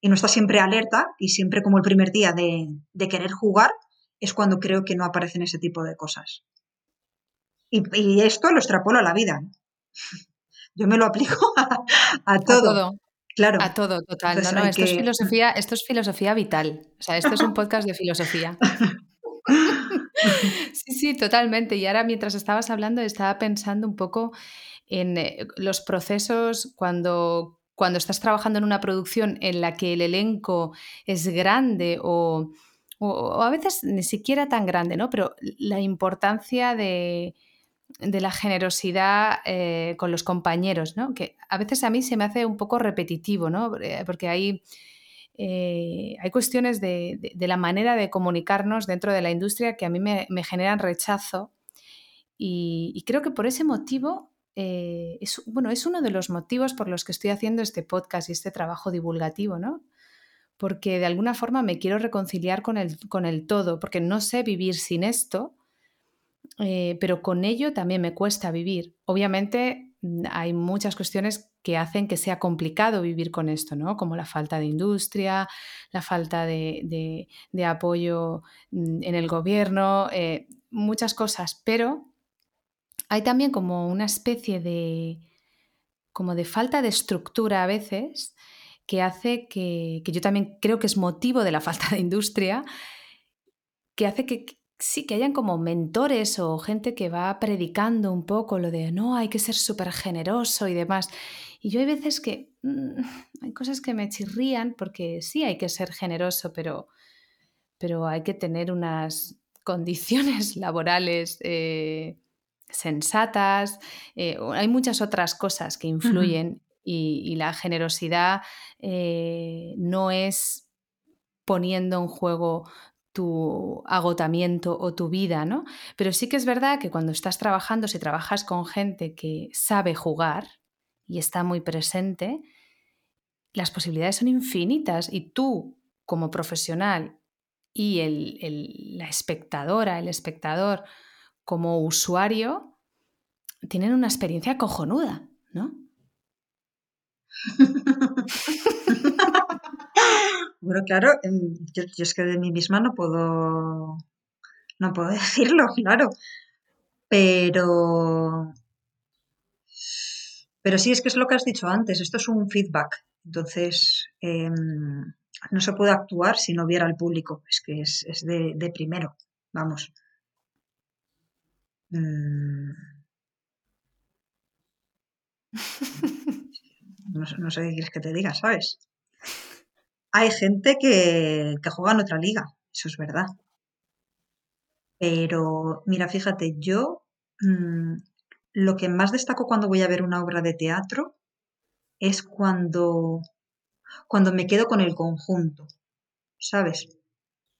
y no estás siempre alerta y siempre como el primer día de, querer jugar, es cuando creo que no aparecen ese tipo de cosas. Y, esto lo extrapolo a la vida. Yo me lo aplico a, todo. Claro. A todo, total. no, no, esto, es filosofía, esto es filosofía vital. O sea, esto es un podcast de filosofía. sí, sí, totalmente. Y ahora mientras estabas hablando estaba pensando un poco en eh, los procesos cuando, cuando estás trabajando en una producción en la que el elenco es grande o, a veces ni siquiera tan grande, ¿no? Pero la importancia de, de la generosidad eh, con los compañeros, ¿no? Que a veces a mí se me hace un poco repetitivo, ¿no? Porque hay, eh, hay cuestiones de, la manera de comunicarnos dentro de la industria que a mí me, generan rechazo y, creo que por ese motivo eh, es, bueno, es uno de los motivos por los que estoy haciendo este podcast y este trabajo divulgativo, ¿no? Porque de alguna forma me quiero reconciliar con el, con el todo, porque no sé vivir sin esto eh, pero con ello también me cuesta vivir. Obviamente mm, hay muchas cuestiones que hacen que sea complicado vivir con esto, ¿no? Como la falta de industria, la falta de, apoyo mm, en el gobierno, eh, muchas cosas, pero hay también como una especie de como de falta de estructura a veces que hace que, que yo también creo que es motivo de la falta de industria, que hace que, sí, que hayan como mentores o gente que va predicando un poco lo de no, hay que ser súper generoso y demás. Y yo hay veces que mm, hay cosas que me chirrían porque sí hay que ser generoso, pero, pero hay que tener unas condiciones laborales eh, sensatas. Eh, hay muchas otras cosas que influyen y, la generosidad eh, no es poniendo en juego tu agotamiento o tu vida, ¿no? Pero sí que es verdad que cuando estás trabajando, si trabajas con gente que sabe jugar y está muy presente, las posibilidades son infinitas y tú como profesional y el, la espectadora, el espectador como usuario, tienen una experiencia cojonuda, ¿no? Bueno, claro, em, yo, es que de mí misma no puedo, no puedo decirlo, claro. Pero, pero sí, es que es lo que has dicho antes, esto es un feedback. Entonces, em, no se puede actuar si no viera al público. Es que es, de, primero, vamos. Mm. No, no, sé qué quieres que te diga, ¿sabes? Hay gente que, juega en otra liga, eso es verdad. Pero mira, fíjate, yo mm, lo que más destaco cuando voy a ver una obra de teatro es cuando, cuando me quedo con el conjunto, ¿sabes?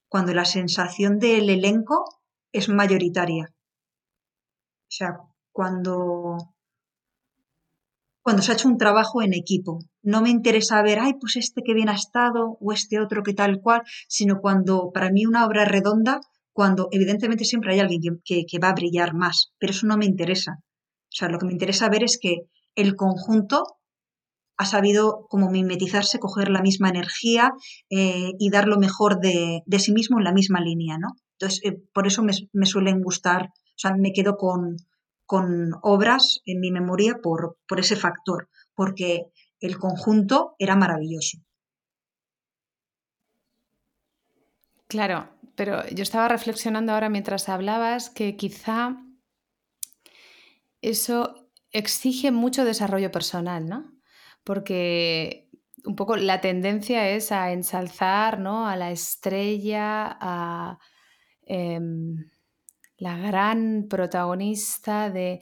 Cuando la sensación del elenco es mayoritaria. O sea, cuando, cuando se ha hecho un trabajo en equipo. No me interesa ver, ay, pues este que bien ha estado o este otro que tal cual, sino cuando para mí una obra redonda, cuando evidentemente siempre hay alguien que, va a brillar más, pero eso no me interesa. O sea, lo que me interesa ver es que el conjunto ha sabido como mimetizarse, coger la misma energía eh, y dar lo mejor de, sí mismo en la misma línea, ¿no? Entonces, eh, por eso me, suelen gustar, sea, me quedo con, con obras en mi memoria por, por ese factor, porque el conjunto era maravilloso. Claro, pero yo estaba reflexionando ahora mientras hablabas que quizá eso exige mucho desarrollo personal, ¿no? Porque un poco la tendencia es a ensalzar ¿no? a la estrella, a em, la gran protagonista de...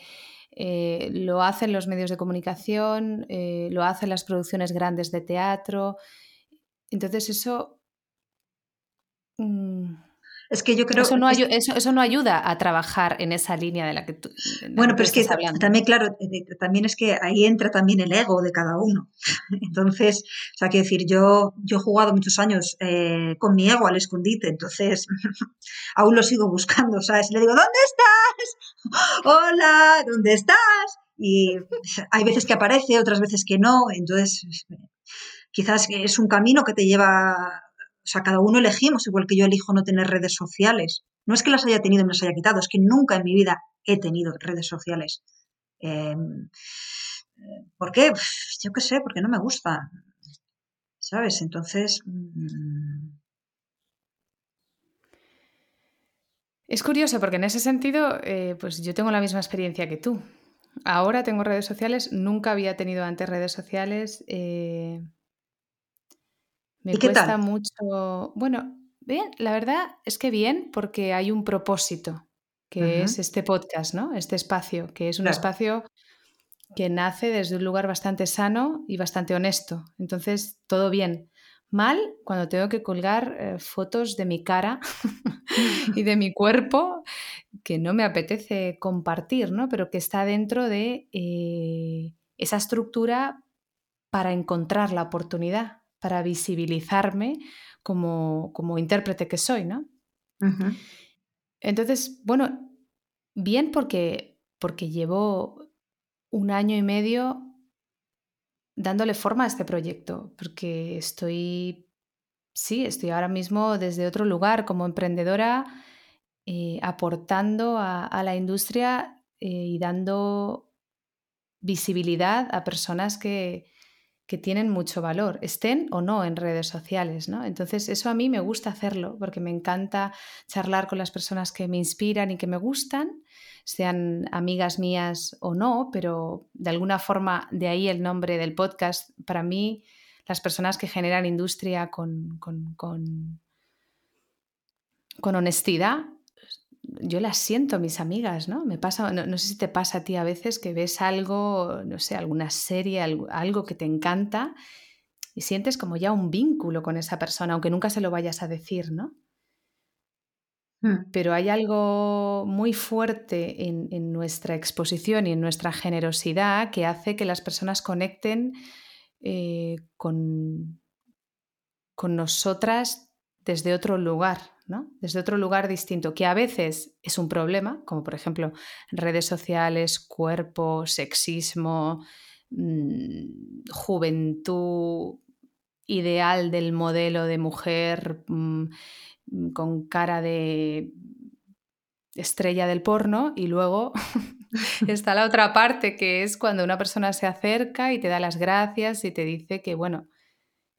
Eh, lo hacen los medios de comunicación, eh, lo hacen las producciones grandes de teatro. Entonces eso mm, es que yo creo eso no, eso, no, ayuda a trabajar en esa línea de la que tú. bueno, pero es que también, claro, también es que ahí entra también el ego de cada uno. Entonces, o sea, quiero decir, yo, yo he jugado muchos años eh, con mi ego al escondite, entonces aún lo sigo buscando, ¿sabes? Y le digo, ¿dónde estás? Hola, ¿dónde estás? Y hay veces que aparece, otras veces que no, entonces quizás es un camino que te lleva o sea, cada uno elegimos, igual que yo elijo no tener redes sociales. No es que las haya tenido y me las haya quitado, es que nunca en mi vida he tenido redes sociales. Em, ¿Por qué? Yo qué sé, porque no me gusta. ¿Sabes? Entonces... Mm. Es curioso porque en ese sentido, eh, pues yo tengo la misma experiencia que tú. Ahora tengo redes sociales, nunca había tenido antes redes sociales. Eh, me ¿Y qué cuesta mucho. Bueno, bien, la verdad es que bien, porque hay un propósito. que es este podcast, ¿no? Este espacio, que es un espacio que nace desde un lugar bastante sano y bastante honesto. Entonces, todo bien. Mal cuando tengo que colgar eh, fotos de mi cara y de mi cuerpo que no me apetece compartir, ¿no? Pero que está dentro de eh, esa estructura para encontrar la oportunidad, para visibilizarme como, como intérprete que soy, ¿no? Entonces, bueno, bien porque, porque llevo un año y medio dándole forma a este proyecto, porque estoy, sí, estoy ahora mismo desde otro lugar como emprendedora, eh, aportando a, la industria eh, y dando visibilidad a personas que, que tienen mucho valor, estén o no en redes sociales, ¿no? Entonces, eso a mí me gusta hacerlo, porque me encanta charlar con las personas que me inspiran y que me gustan, sean amigas mías o no, pero de alguna forma, de ahí el nombre del podcast, para mí, las personas que generan industria con, con, con, con honestidad yo las siento, mis amigas, ¿no? Me pasa, no, sé si te pasa a ti a veces que ves algo, no sé, alguna serie, algo, que te encanta y sientes como ya un vínculo con esa persona, aunque nunca se lo vayas a decir, ¿no? Hmm. Pero hay algo muy fuerte en, nuestra exposición y en nuestra generosidad que hace que las personas conecten eh, con, con nosotras desde otro lugar, desde otro lugar distinto, que a veces es un problema, como por ejemplo redes sociales, cuerpo, sexismo, mm, juventud ideal del modelo de mujer mm, con cara de estrella del porno y luego está la otra parte que es cuando una persona se acerca y te da las gracias y te dice que bueno,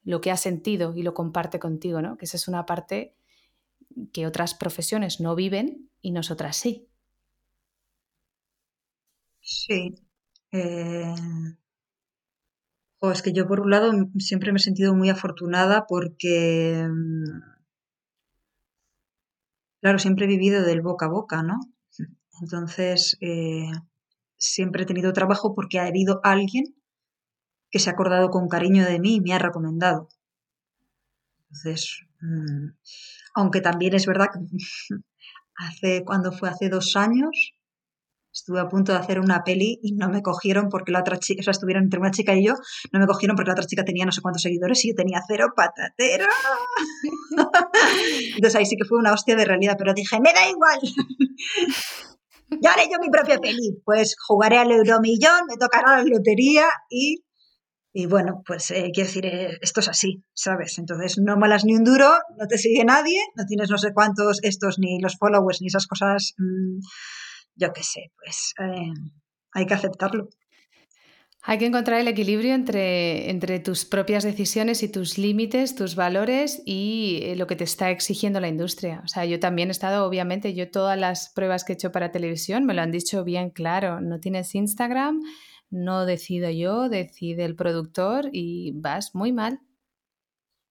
lo que ha sentido y lo comparte contigo, ¿no? Que esa es una parte que otras profesiones no viven y nosotras sí. Sí. Eh, es que yo por un lado siempre me he sentido muy afortunada porque, mm, claro, siempre he vivido del boca a boca, ¿no? Entonces, eh, siempre he tenido trabajo porque ha habido alguien que se ha acordado con cariño de mí y me ha recomendado. Entonces, mm, aunque también es verdad que hace, cuando fue hace dos años, estuve a punto de hacer una peli y no me cogieron porque la otra chica, o sea, estuvieron entre una chica y yo, no me cogieron porque la otra chica tenía no sé cuántos seguidores y yo tenía cero patatero. Entonces ahí sí que fue una hostia de realidad, pero dije, me da igual. ya haré yo mi propia peli. Pues jugaré al euromillón, me tocará la lotería y y bueno, pues eh, quiero decir, eh, esto es así, ¿sabes? Entonces no malas ni un duro, no te sigue nadie, no tienes no sé cuántos estos, ni los followers, ni esas cosas, mm, yo qué sé, pues eh, hay que aceptarlo. Hay que encontrar el equilibrio entre, entre tus propias decisiones y tus límites, tus valores y lo que te está exigiendo la industria. O sea, yo también he estado, obviamente, yo todas las pruebas que he hecho para televisión me lo han dicho bien claro. No tienes Instagram, no decido yo, decide el productor y vas muy mal.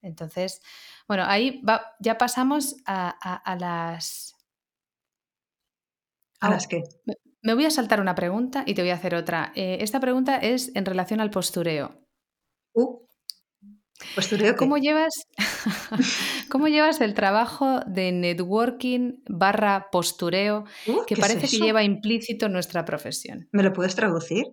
Entonces, bueno, ahí ya pasamos a, las... ¿A las qué? Me voy a saltar una pregunta y te voy a hacer otra. Eh, esta pregunta es en relación al postureo. Uh, ¿Postureo ¿Cómo llevas, ¿Cómo llevas el trabajo de networking barra postureo uh, que parece que lleva implícito nuestra profesión? ¿Me lo puedes traducir?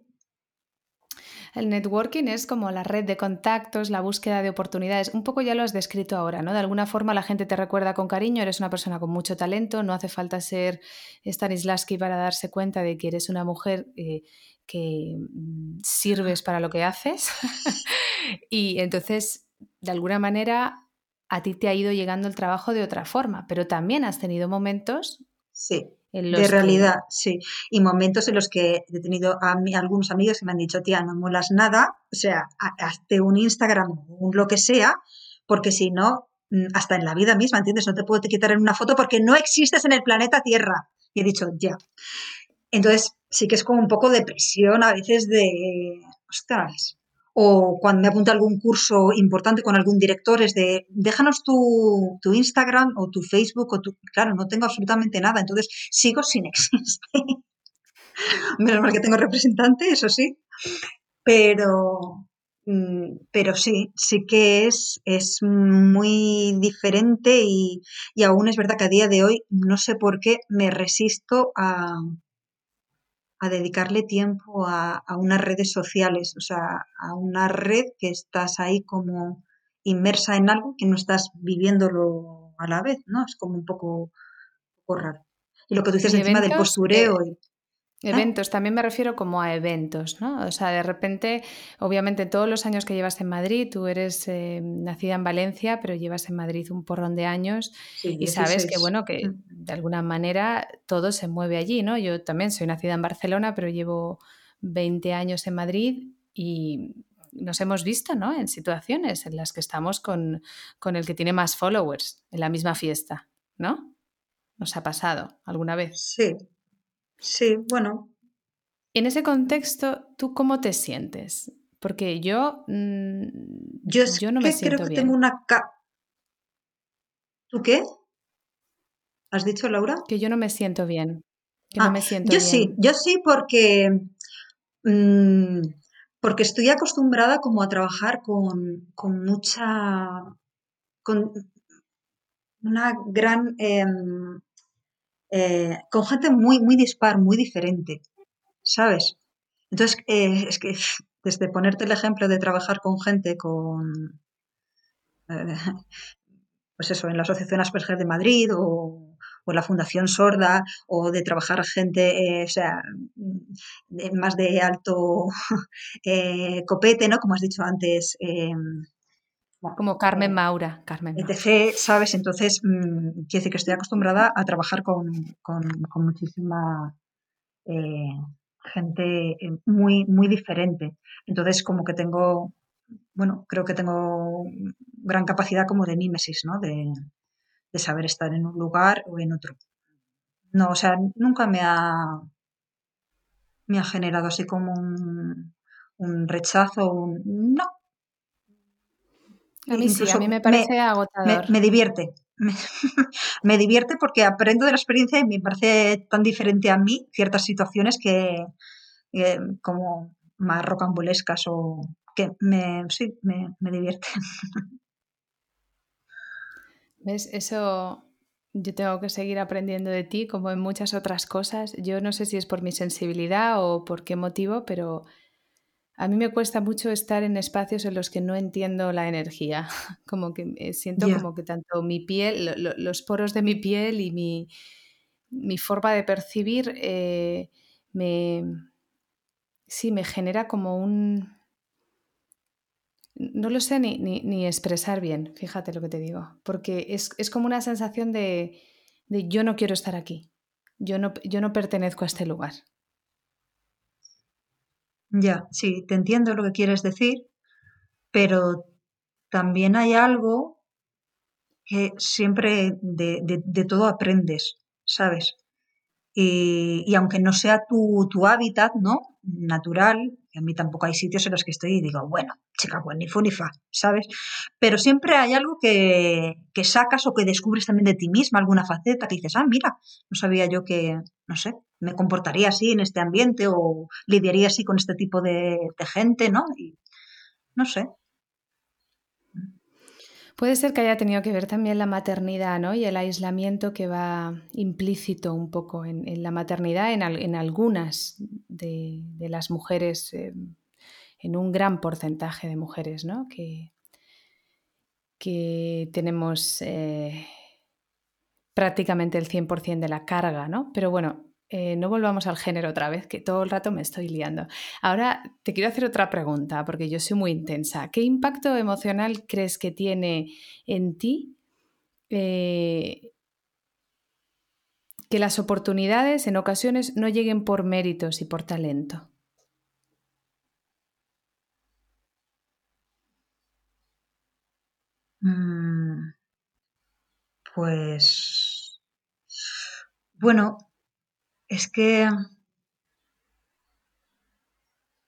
El networking es como la red de contactos, la búsqueda de oportunidades. Un poco ya lo has descrito ahora, ¿no? De alguna forma la gente te recuerda con cariño, eres una persona con mucho talento, no hace falta ser Stanislavski para darse cuenta de que eres una mujer eh, que mm, sirves para lo que haces. y entonces, de alguna manera, a ti te ha ido llegando el trabajo de otra forma, pero también has tenido momentos sí de realidad, sí. Y momentos en los que he tenido a algunos amigos que me han dicho, tía, no molas nada, o sea, hazte un Instagram o un lo que sea, porque si no, mm, hasta en la vida misma, ¿entiendes? No te puedo quitar en una foto porque no existes en el planeta Tierra. Y he dicho, ya. Entonces, sí que es como un poco de presión a veces de, ostras, o cuando me apunta a algún curso importante con algún director es de, déjanos tu, tu Instagram o tu Facebook o tu... Claro, no tengo absolutamente nada, entonces sigo sin existir. Menos mal que tengo representante, eso sí, pero, mm, pero sí, sí que es, es muy diferente y, y aún es verdad que a día de hoy no sé por qué me resisto a, a dedicarle tiempo a, a, unas redes sociales, o sea, a una red que estás ahí como inmersa en algo que no estás viviéndolo a la vez, ¿no? Es como un poco, un poco raro. Y lo que tú dices encima del postureo. y, Eventos, también me refiero como a eventos, ¿no? O sea, de repente, obviamente todos los años que llevas en Madrid, tú eres eh, nacida en Valencia, pero llevas en Madrid un porrón de años sí, y sabes que, bueno, que mm. de alguna manera todo se mueve allí, ¿no? Yo también soy nacida en Barcelona, pero llevo 20 años en Madrid y nos hemos visto, ¿no? En situaciones en las que estamos con, con el que tiene más followers en la misma fiesta, ¿no? ¿Nos ha pasado alguna vez? Sí, Sí, bueno. En ese contexto, ¿tú cómo te sientes? Porque yo, mmm, yo, yo, no me siento creo que bien. tengo una... Ca... ¿Tú qué? ¿Has dicho, Laura? Que yo no me siento bien. Que ah, no me siento yo bien. sí, yo sí porque... Mmm, porque estoy acostumbrada como a trabajar con, con mucha... con una gran... Eh, eh, con gente muy, muy dispar, muy diferente, ¿sabes? Entonces, eh, es que desde ponerte el ejemplo de trabajar con gente con, eh, pues eso, en la Asociación Asperger de Madrid o, o la Fundación Sorda, o de trabajar gente, o sea, más de alto copete, ¿no? Como has dicho antes, como Carmen Maura, Carmen Maura. etc., ¿sabes? Entonces, mmm, quiero decir que estoy acostumbrada a trabajar con, con, con muchísima eh, gente eh, muy, muy diferente. Entonces, como que tengo, bueno, creo que tengo gran capacidad como de mímesis, ¿no? De, de saber estar en un lugar o en otro. No, o sea, nunca me ha, me ha generado así como un, un rechazo, un, no, a mí sí, a mí me parece me, agotador. Me, me divierte. Me, me, divierte porque aprendo de la experiencia y me parece tan diferente a mí ciertas situaciones que eh, como más rocambolescas o que me, sí, me, me divierte. ¿Ves? Eso yo tengo que seguir aprendiendo de ti como en muchas otras cosas. Yo no sé si es por mi sensibilidad o por qué motivo, pero a mí me cuesta mucho estar en espacios en los que no entiendo la energía, como que siento yeah. como que tanto mi piel, lo, lo, los poros de mi piel y mi, mi forma de percibir eh, me, sí, me genera como un... No lo sé ni, ni, ni, expresar bien, fíjate lo que te digo, porque es, es como una sensación de, de, yo no quiero estar aquí, yo no, yo no pertenezco a este lugar. Ya, sí, te entiendo lo que quieres decir, pero también hay algo que siempre de, de, de todo aprendes, ¿sabes? Y, y, aunque no sea tu, tu hábitat, ¿no? Natural, a mí tampoco hay sitios en los que estoy y digo, bueno, chica, pues ni fu ni fa, ¿sabes? Pero siempre hay algo que, que sacas o que descubres también de ti misma, alguna faceta que dices, ah, mira, no sabía yo que, no sé, me comportaría así en este ambiente o lidiaría así con este tipo de, gente, ¿no? Y no sé, Puede ser que haya tenido que ver también la maternidad ¿no? y el aislamiento que va implícito un poco en, la maternidad en, algunas de, de, las mujeres, eh, en un gran porcentaje de mujeres, ¿no? que, que tenemos eh, prácticamente el 100% de la carga, ¿no? Pero bueno, eh, no volvamos al género otra vez, que todo el rato me estoy liando. Ahora te quiero hacer otra pregunta, porque yo soy muy intensa. ¿Qué impacto emocional crees que tiene en ti eh, que las oportunidades en ocasiones no lleguen por méritos y por talento? Mm, pues, bueno, es que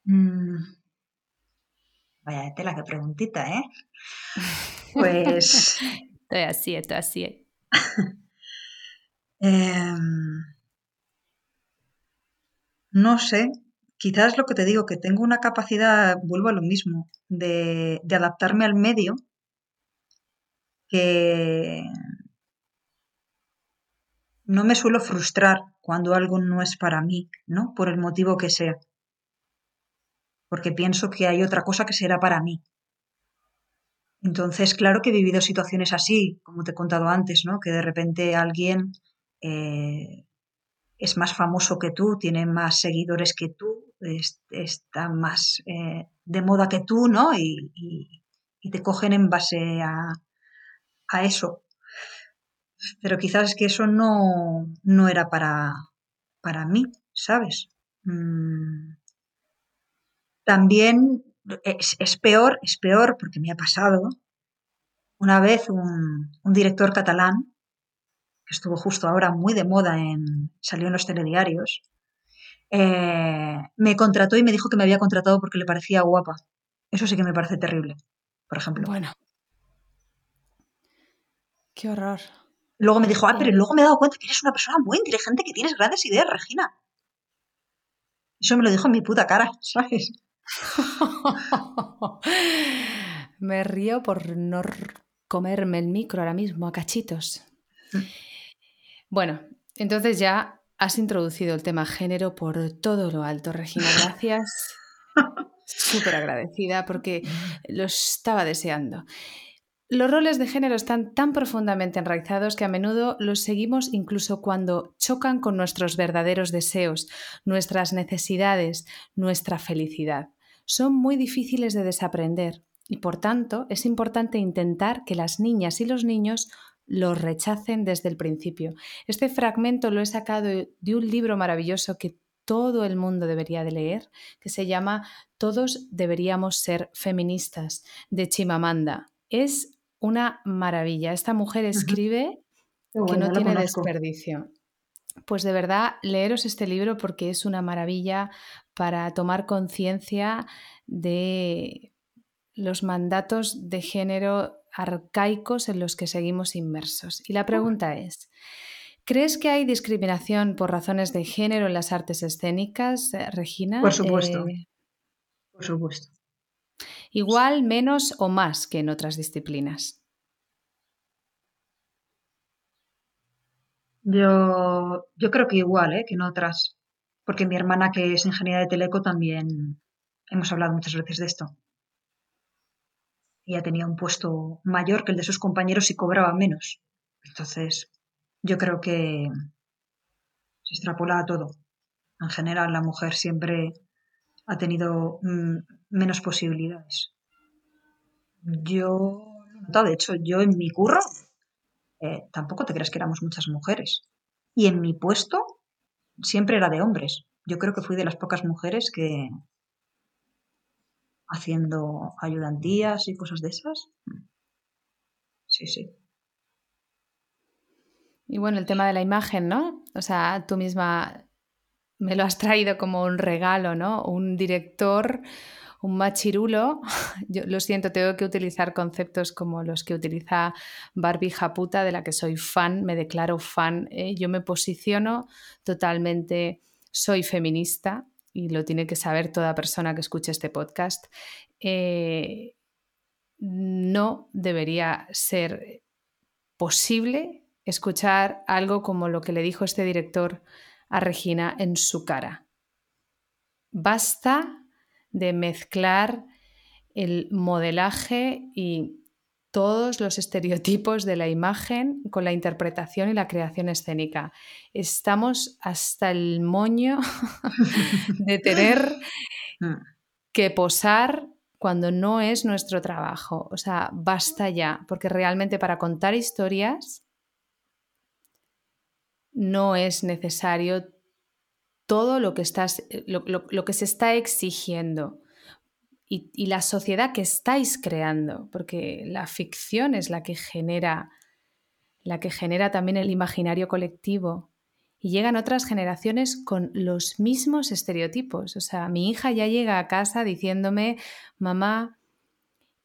mmm, Vaya tela, qué preguntita, ¿eh? Pues... estoy así, estoy así. Em, no sé, quizás lo que te digo, que tengo una capacidad, vuelvo a lo mismo, de, de adaptarme al medio que no me suelo frustrar cuando algo no es para mí, ¿no? Por el motivo que sea. Porque pienso que hay otra cosa que será para mí. Entonces, claro que he vivido situaciones así, como te he contado antes, ¿no? Que de repente alguien eh, es más famoso que tú, tiene más seguidores que tú, está más eh, de moda que tú, ¿no? Y, te cogen en base a, a eso. Pero quizás que eso no, no era para, para mí, ¿sabes? Mm. También es, peor, es peor porque me ha pasado una vez un, director catalán que estuvo justo ahora muy de moda en salió en los telediarios eh, me contrató y me dijo que me había contratado porque le parecía guapa eso sí que me parece terrible por ejemplo bueno qué horror luego me dijo ah pero luego me he dado cuenta que eres una persona muy inteligente que tienes grandes ideas Regina eso me lo dijo en mi puta cara sabes Me río por no comerme el micro ahora mismo a cachitos. Mm. Bueno, entonces ya has introducido el tema género por todo lo alto, Regina. Gracias. Súper agradecida porque lo estaba deseando. Los roles de género están tan profundamente enraizados que a menudo los seguimos incluso cuando chocan con nuestros verdaderos deseos, nuestras necesidades, nuestra felicidad son muy difíciles de desaprender y por tanto es importante intentar que las niñas y los niños los rechacen desde el principio. Este fragmento lo he sacado de un libro maravilloso que todo el mundo debería de leer, que se llama Todos deberíamos ser feministas, de Chimamanda. Es una maravilla. Esta mujer escribe que no tiene desperdicio. Pues de verdad, leeros este libro porque es una maravilla para tomar conciencia de los mandatos de género arcaicos en los que seguimos inmersos. Y la pregunta es, ¿crees que hay discriminación por razones de género en las artes escénicas, eh, Regina? Por supuesto. Eh, por supuesto. Igual, menos o más que en otras disciplinas. Yo, yo creo que igual, ¿eh? que en otras. Porque mi hermana, que es ingeniera de teleco, también hemos hablado muchas veces de esto. Ella tenía un puesto mayor que el de sus compañeros y cobraba menos. Entonces, yo creo que se extrapola a todo. En general, la mujer siempre ha tenido mm, menos posibilidades. Yo, de hecho, yo en mi curro eh, tampoco te creas que éramos muchas mujeres. Y en mi puesto siempre era de hombres. Yo creo que fui de las pocas mujeres que haciendo ayudantías y cosas de esas. Sí, sí. Y bueno, el tema de la imagen, ¿no? O sea, tú misma me lo has traído como un regalo, ¿no? Un director un machirulo, yo lo siento, tengo que utilizar conceptos como los que utiliza Barbie Japuta, de la que soy fan, me declaro fan, ¿eh? yo me posiciono totalmente, soy feminista y lo tiene que saber toda persona que escuche este podcast. Eh, no debería ser posible escuchar algo como lo que le dijo este director a Regina en su cara. Basta de mezclar el modelaje y todos los estereotipos de la imagen con la interpretación y la creación escénica. Estamos hasta el moño de tener mm. que posar cuando no es nuestro trabajo. O sea, basta ya, porque realmente para contar historias no es necesario todo lo que, estás, eh, lo, que se está exigiendo y, la sociedad que estáis creando, porque la ficción es la que genera, la que genera también el imaginario colectivo. Y llegan otras generaciones con los mismos estereotipos. O sea, mi hija ya llega a casa diciéndome, mamá,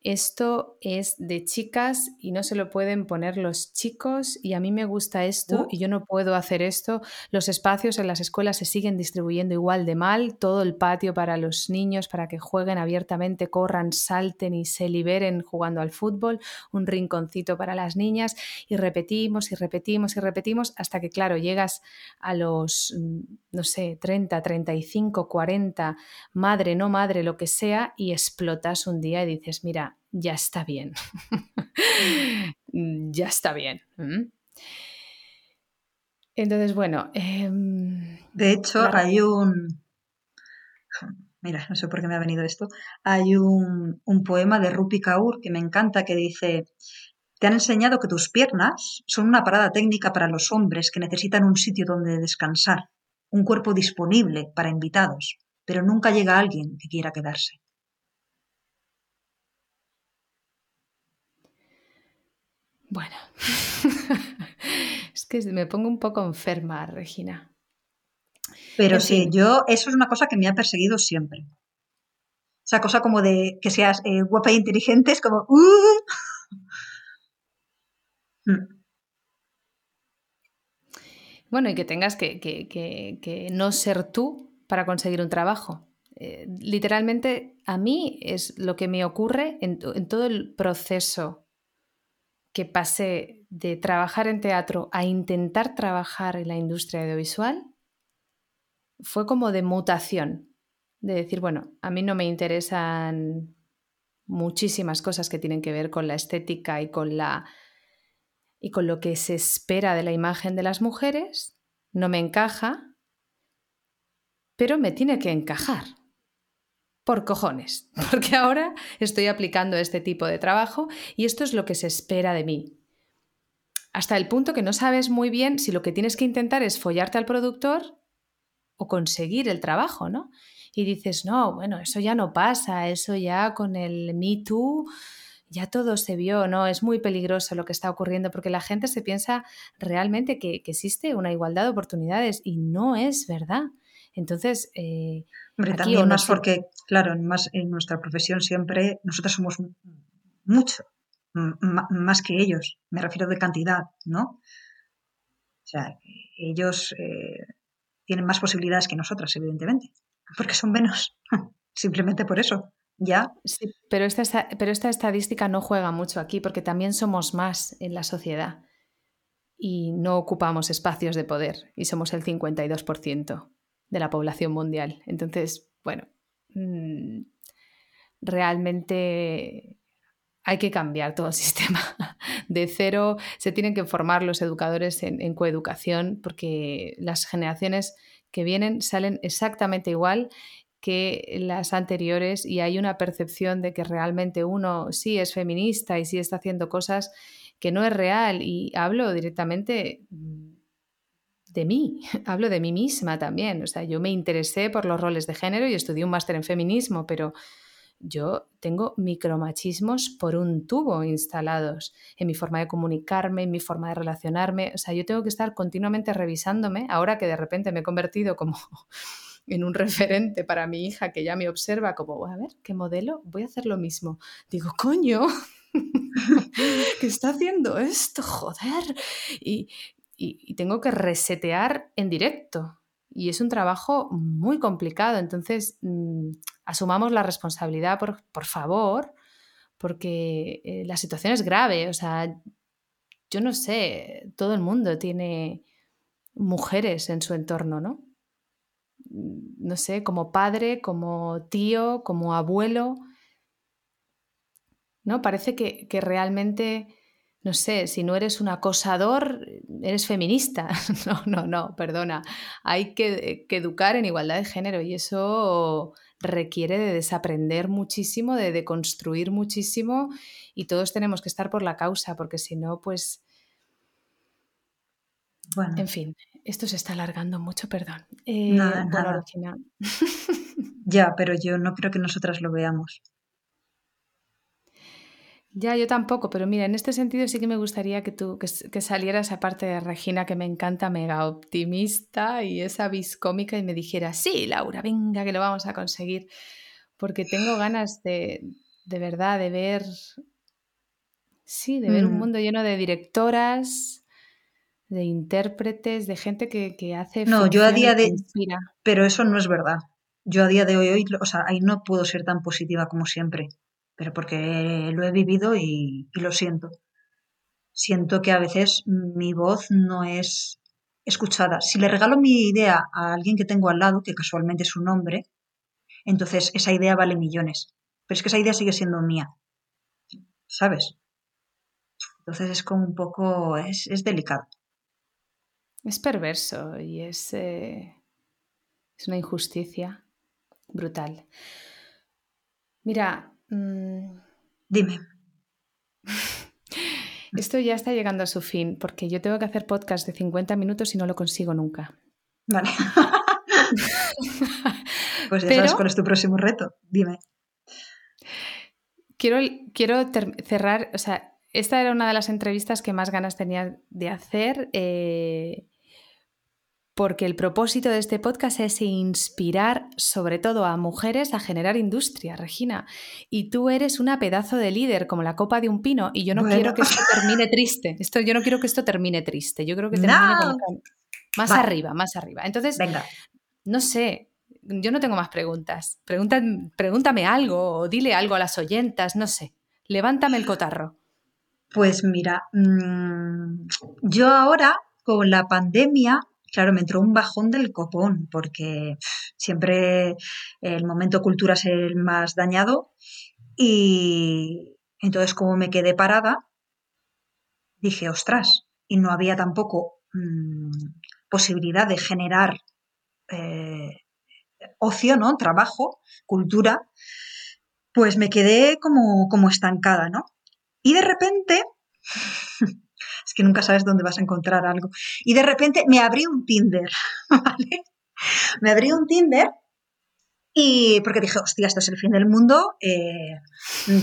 esto es de chicas y no se lo pueden poner los chicos y a mí me gusta esto y yo no puedo hacer esto. Los espacios en las escuelas se siguen distribuyendo igual de mal, todo el patio para los niños para que jueguen abiertamente, corran, salten y se liberen jugando al fútbol, un rinconcito para las niñas y repetimos y repetimos y repetimos hasta que claro, llegas a los mm, no sé, 30, 35, 40, madre, no madre, lo que sea y explotas un día y dices, mira, ya está bien. ya está bien. Entonces, bueno. Em, de hecho, hay un. Mira, no sé por qué me ha venido esto. Hay un, un poema de Rupi Kaur que me encanta que dice: Te han enseñado que tus piernas son una parada técnica para los hombres que necesitan un sitio donde descansar, un cuerpo disponible para invitados, pero nunca llega alguien que quiera quedarse. Bueno, es que me pongo un poco enferma, Regina. Pero sí, yo, eso es una cosa que me ha perseguido siempre. Esa cosa como de que seas eh, guapa e inteligente es como... Uh". Mm. Bueno, y que tengas que, no ser tú para conseguir un trabajo. Eh, literalmente, a mí es lo que me ocurre en todo el proceso que pasé de trabajar en teatro a intentar trabajar en la industria audiovisual fue como de mutación, de decir, bueno, a mí no me interesan muchísimas cosas que tienen que ver con la estética y con la y con lo que se espera de la imagen de las mujeres, no me encaja, pero me tiene que encajar por cojones, porque ahora estoy aplicando este tipo de trabajo y esto es lo que se espera de mí. Hasta el punto que no sabes muy bien si lo que tienes que intentar es follarte al productor o conseguir el trabajo, ¿no? Y dices, no, bueno, eso ya no pasa, eso ya con el Me Too ya todo se vio, ¿no? Es muy peligroso lo que está ocurriendo porque la gente se piensa realmente que, existe una igualdad de oportunidades y no es verdad. Entonces, eh, Hombre, también más porque, claro, más en nuestra profesión siempre nosotros somos mucho más que ellos. Me refiero de cantidad, ¿no? O sea, ellos eh, tienen más posibilidades que nosotras, evidentemente, porque son menos. Simplemente por eso. ¿Ya? Sí, pero esta, pero esta estadística no juega mucho aquí porque también somos más en la sociedad y no ocupamos espacios de poder y somos el 52% de la población mundial. Entonces, bueno, mm, realmente hay que cambiar todo el sistema. De cero se tienen que formar los educadores en, coeducación porque las generaciones que vienen salen exactamente igual que las anteriores y hay una percepción de que realmente uno sí es feminista y sí está haciendo cosas que no es real y hablo directamente mm, de mí, hablo de mí misma también. O sea, yo me interesé por los roles de género y estudié un máster en feminismo, pero yo tengo micromachismos por un tubo instalados en mi forma de comunicarme, en mi forma de relacionarme. O sea, yo tengo que estar continuamente revisándome, ahora que de repente me he convertido como en un referente para mi hija que ya me observa como, a ver, ¿qué modelo? Voy a hacer lo mismo. Digo, coño, ¿qué está haciendo esto? Joder. Y, y, tengo que resetear en directo. Y es un trabajo muy complicado. Entonces, mm, asumamos la responsabilidad, por, por favor, porque eh, la situación es grave. O sea, yo no sé, todo el mundo tiene mujeres en su entorno, ¿no? Mm, no sé, como padre, como tío, como abuelo. ¿No? Parece que, que realmente no sé, si no eres un acosador, eres feminista. No, no, no, perdona. Hay que, educar en igualdad de género y eso requiere de desaprender muchísimo, de deconstruir muchísimo y todos tenemos que estar por la causa porque si no, pues... Bueno. En fin, esto se está alargando mucho, perdón. Eh, ya, pero yo no creo que nosotras lo veamos. Ya, yo tampoco, pero mira, en este sentido sí que me gustaría que tú, que, salieras aparte de Regina, que me encanta, mega optimista y esa vis cómica y me dijera, sí, Laura, venga, que lo vamos a conseguir, porque tengo ganas de, de verdad, de ver, sí, de ver un Mm. mundo lleno de directoras, de intérpretes, de gente que, que hace No, yo a día de... inspira. Pero eso no es verdad. Yo a día de hoy, hoy, o sea, ahí no puedo ser tan positiva como siempre, pero porque lo he vivido y, lo siento. Siento que a veces mi voz no es escuchada. Si le regalo mi idea a alguien que tengo al lado, que casualmente es un hombre, entonces esa idea vale millones. Pero es que esa idea sigue siendo mía, ¿sabes? Entonces es como un poco, es, es delicado. Es perverso y es, eh, es una injusticia brutal. Mira, mm, Dime. esto ya está llegando a su fin porque yo tengo que hacer podcast de 50 minutos y no lo consigo nunca. Vale. pues ya Pero- sabes cuál es tu próximo reto. Dime. Quiero, quiero cerrar, o sea, esta era una de las entrevistas que más ganas tenía de hacer, eh, porque el propósito de este podcast es inspirar sobre todo a mujeres a generar industria, Regina. Y tú eres una pedazo de líder, como la copa de un pino, y yo no Bueno. quiero que esto termine triste. Esto, yo no quiero que esto termine triste, yo creo que termine No. con- más Vale. arriba, más arriba. Entonces, Venga. no sé, yo no tengo más preguntas. Pregunta- pregúntame algo o dile algo a las oyentas, no sé. Levántame el cotarro. Pues mira, mm, yo ahora con la pandemia, claro, me entró un bajón del copón, porque siempre el momento cultura es el más dañado y entonces como me quedé parada, dije, ostras, y no había tampoco mm, posibilidad de generar eh, ocio, ¿no? Trabajo, cultura, pues me quedé como, como estancada, ¿no? Y de repente, que nunca sabes dónde vas a encontrar algo, y de repente me abrí un Tinder, ¿vale? Me abrí un Tinder y porque dije, hostia, esto es el fin del mundo, eh,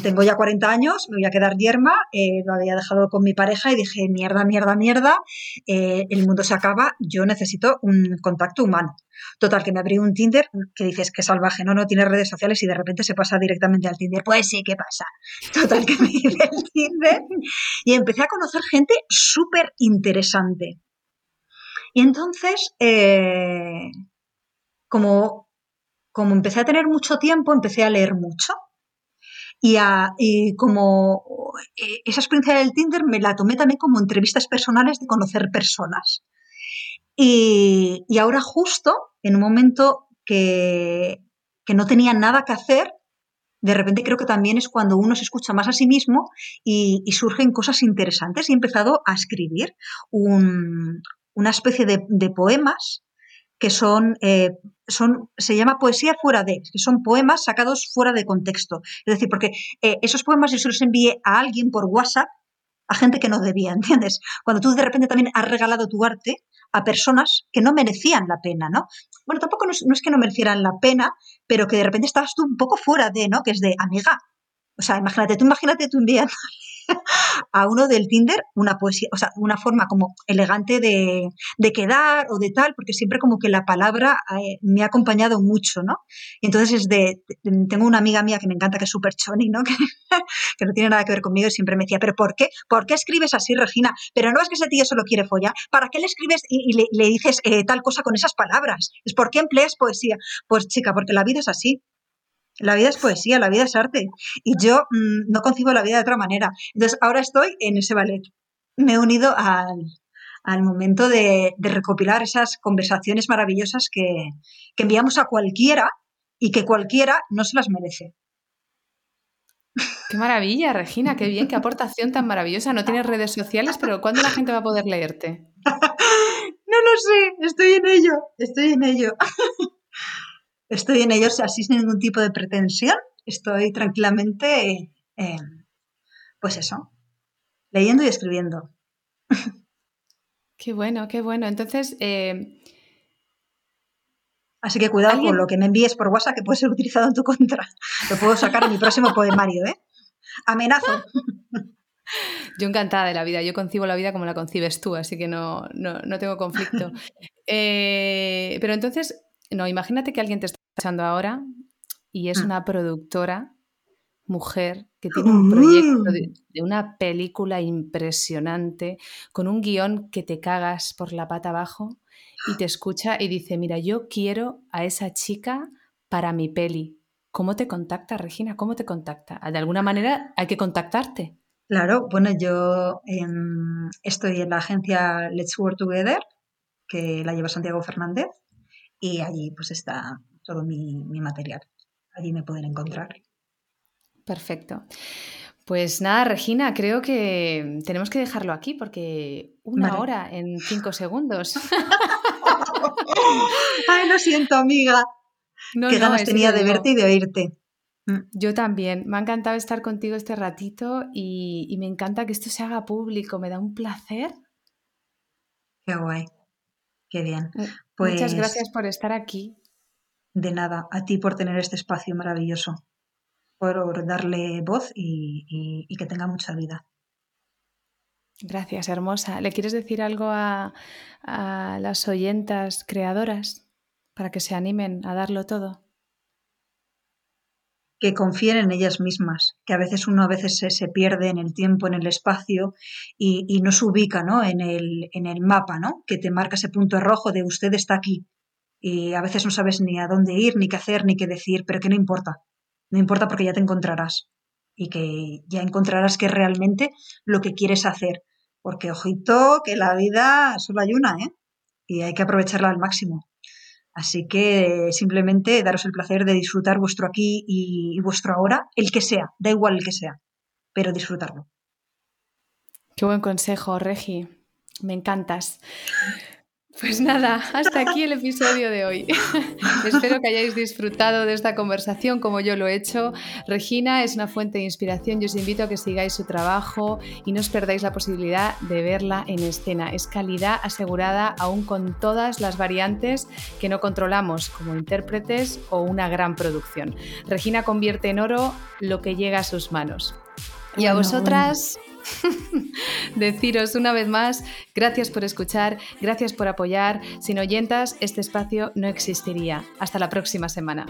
tengo ya 40 años, me voy a quedar yerma, eh, lo había dejado con mi pareja y dije, mierda, mierda, mierda, eh, el mundo se acaba, yo necesito un contacto humano. Total, que me abrí un Tinder que dices que salvaje, no, no tiene redes sociales y de repente se pasa directamente al Tinder. Pues sí, ¿qué pasa? Total, que me hice el Tinder y empecé a conocer gente súper interesante. Y entonces, como, como empecé a tener mucho tiempo, empecé a leer mucho. Y, como eh, esa experiencia del Tinder me la tomé también como entrevistas personales de conocer personas. Y, y ahora justo, en un momento que, que no tenía nada que hacer, de repente creo que también es cuando uno se escucha más a sí mismo y, surgen cosas interesantes. Y he empezado a escribir un- una especie de poemas que son, eh, son, se llama poesía fuera de, que son poemas sacados fuera de contexto. Es decir, porque eh, esos poemas yo se los envié a alguien por WhatsApp, a gente que no debía, ¿entiendes? Cuando tú de repente también has regalado tu arte a personas que no merecían la pena, ¿no? Bueno, tampoco no es, que no merecieran la pena, pero que de repente estabas tú un poco fuera de, ¿no? Que es de amiga. O sea, imagínate, tú imagínate tú enviando a uno del Tinder una poesía, o sea, una forma como elegante de, de quedar o de tal, porque siempre como que la palabra eh, me ha acompañado mucho, ¿no? Entonces es de, tengo una amiga mía que me encanta, que es súper choni, ¿no? Que, que no tiene nada que ver conmigo y siempre me decía, pero ¿por qué? ¿Por qué escribes así, Regina? Pero no es que ese tío solo quiere follar. ¿Para qué le escribes y, y le, le dices eh, tal cosa con esas palabras? ¿Es por qué empleas poesía? Pues chica, porque la vida es así. La vida es poesía, la vida es arte. Y yo mm, no concibo la vida de otra manera. Entonces, ahora estoy en ese ballet. Me he unido al, al momento de, de recopilar esas conversaciones maravillosas que, que enviamos a cualquiera y que cualquiera no se las merece. Qué maravilla, Regina, qué bien, qué aportación tan maravillosa. No tienes redes sociales, pero ¿cuándo la gente va a poder leerte? No lo sé, estoy en ello, estoy en ello. Estoy en ello, o sea, sin ningún tipo de pretensión. Estoy tranquilamente, eh, pues eso, leyendo y escribiendo. Qué bueno, qué bueno. Entonces, eh, Así que cuidado ¿Alguien? con lo que me envíes por WhatsApp que puede ser utilizado en tu contra. Lo puedo sacar en mi próximo poemario, ¿eh? Amenazo. yo encantada de la vida, yo concibo la vida como la concibes tú, así que no, no, no tengo conflicto. Eh, pero entonces, no, imagínate que alguien te está escuchando ahora y es Mm. una productora mujer que tiene un proyecto de, de, una película impresionante, con un guion que te cagas por la pata abajo y te escucha y dice, mira, yo quiero a esa chica para mi peli. ¿Cómo te contacta, Regina? ¿Cómo te contacta? De alguna manera hay que contactarte. Claro, bueno, yo eh, estoy en la agencia Let's Work Together, que la lleva Santiago Fernández, y allí pues está todo mi, mi material. Allí me pueden encontrar. Perfecto. Pues nada, Regina, creo que tenemos que dejarlo aquí porque una Vale. hora en cinco segundos. Ay, lo siento, amiga. No, Qué no, ganas tenía te de verte y de oírte. Mm, Yo también. Me ha encantado estar contigo este ratito y, y me encanta que esto se haga público. Me da un placer. Qué guay. Qué bien. Pues Muchas gracias por estar aquí. de nada, a ti por tener este espacio maravilloso, por darle voz y, y- y que tenga mucha vida. Gracias, hermosa. ¿Le quieres decir algo a, a las oyentas creadoras para que se animen a darlo todo? Que confíen en ellas mismas, que a veces uno a veces se, se pierde en el tiempo, en el espacio y, y no se ubica ¿no? En, el, en el mapa, ¿no? que te marca ese punto rojo de usted está aquí. Y a veces no sabes ni a dónde ir, ni qué hacer, ni qué decir, pero que no importa. No importa porque ya te encontrarás y que ya encontrarás qué es realmente lo que quieres hacer. Porque, ojito, que la vida solo hay una, ¿eh? Y hay que aprovecharla al máximo. Así que simplemente daros el placer de disfrutar vuestro aquí y, vuestro ahora, el que sea, da igual el que sea, pero disfrutarlo. Qué buen consejo, Regi. Me encantas. Pues nada, hasta aquí el episodio de hoy. Espero que hayáis disfrutado de esta conversación como yo lo he hecho. Regina es una fuente de inspiración. Yo os invito a que sigáis su trabajo y no os perdáis la posibilidad de verla en escena. Es calidad asegurada aún con todas las variantes que no controlamos como intérpretes o una gran producción. Regina convierte en oro lo que llega a sus manos. Y a vosotras, deciros una vez más, gracias por escuchar, gracias por apoyar. Sin oyentas, este espacio no existiría. Hasta la próxima semana.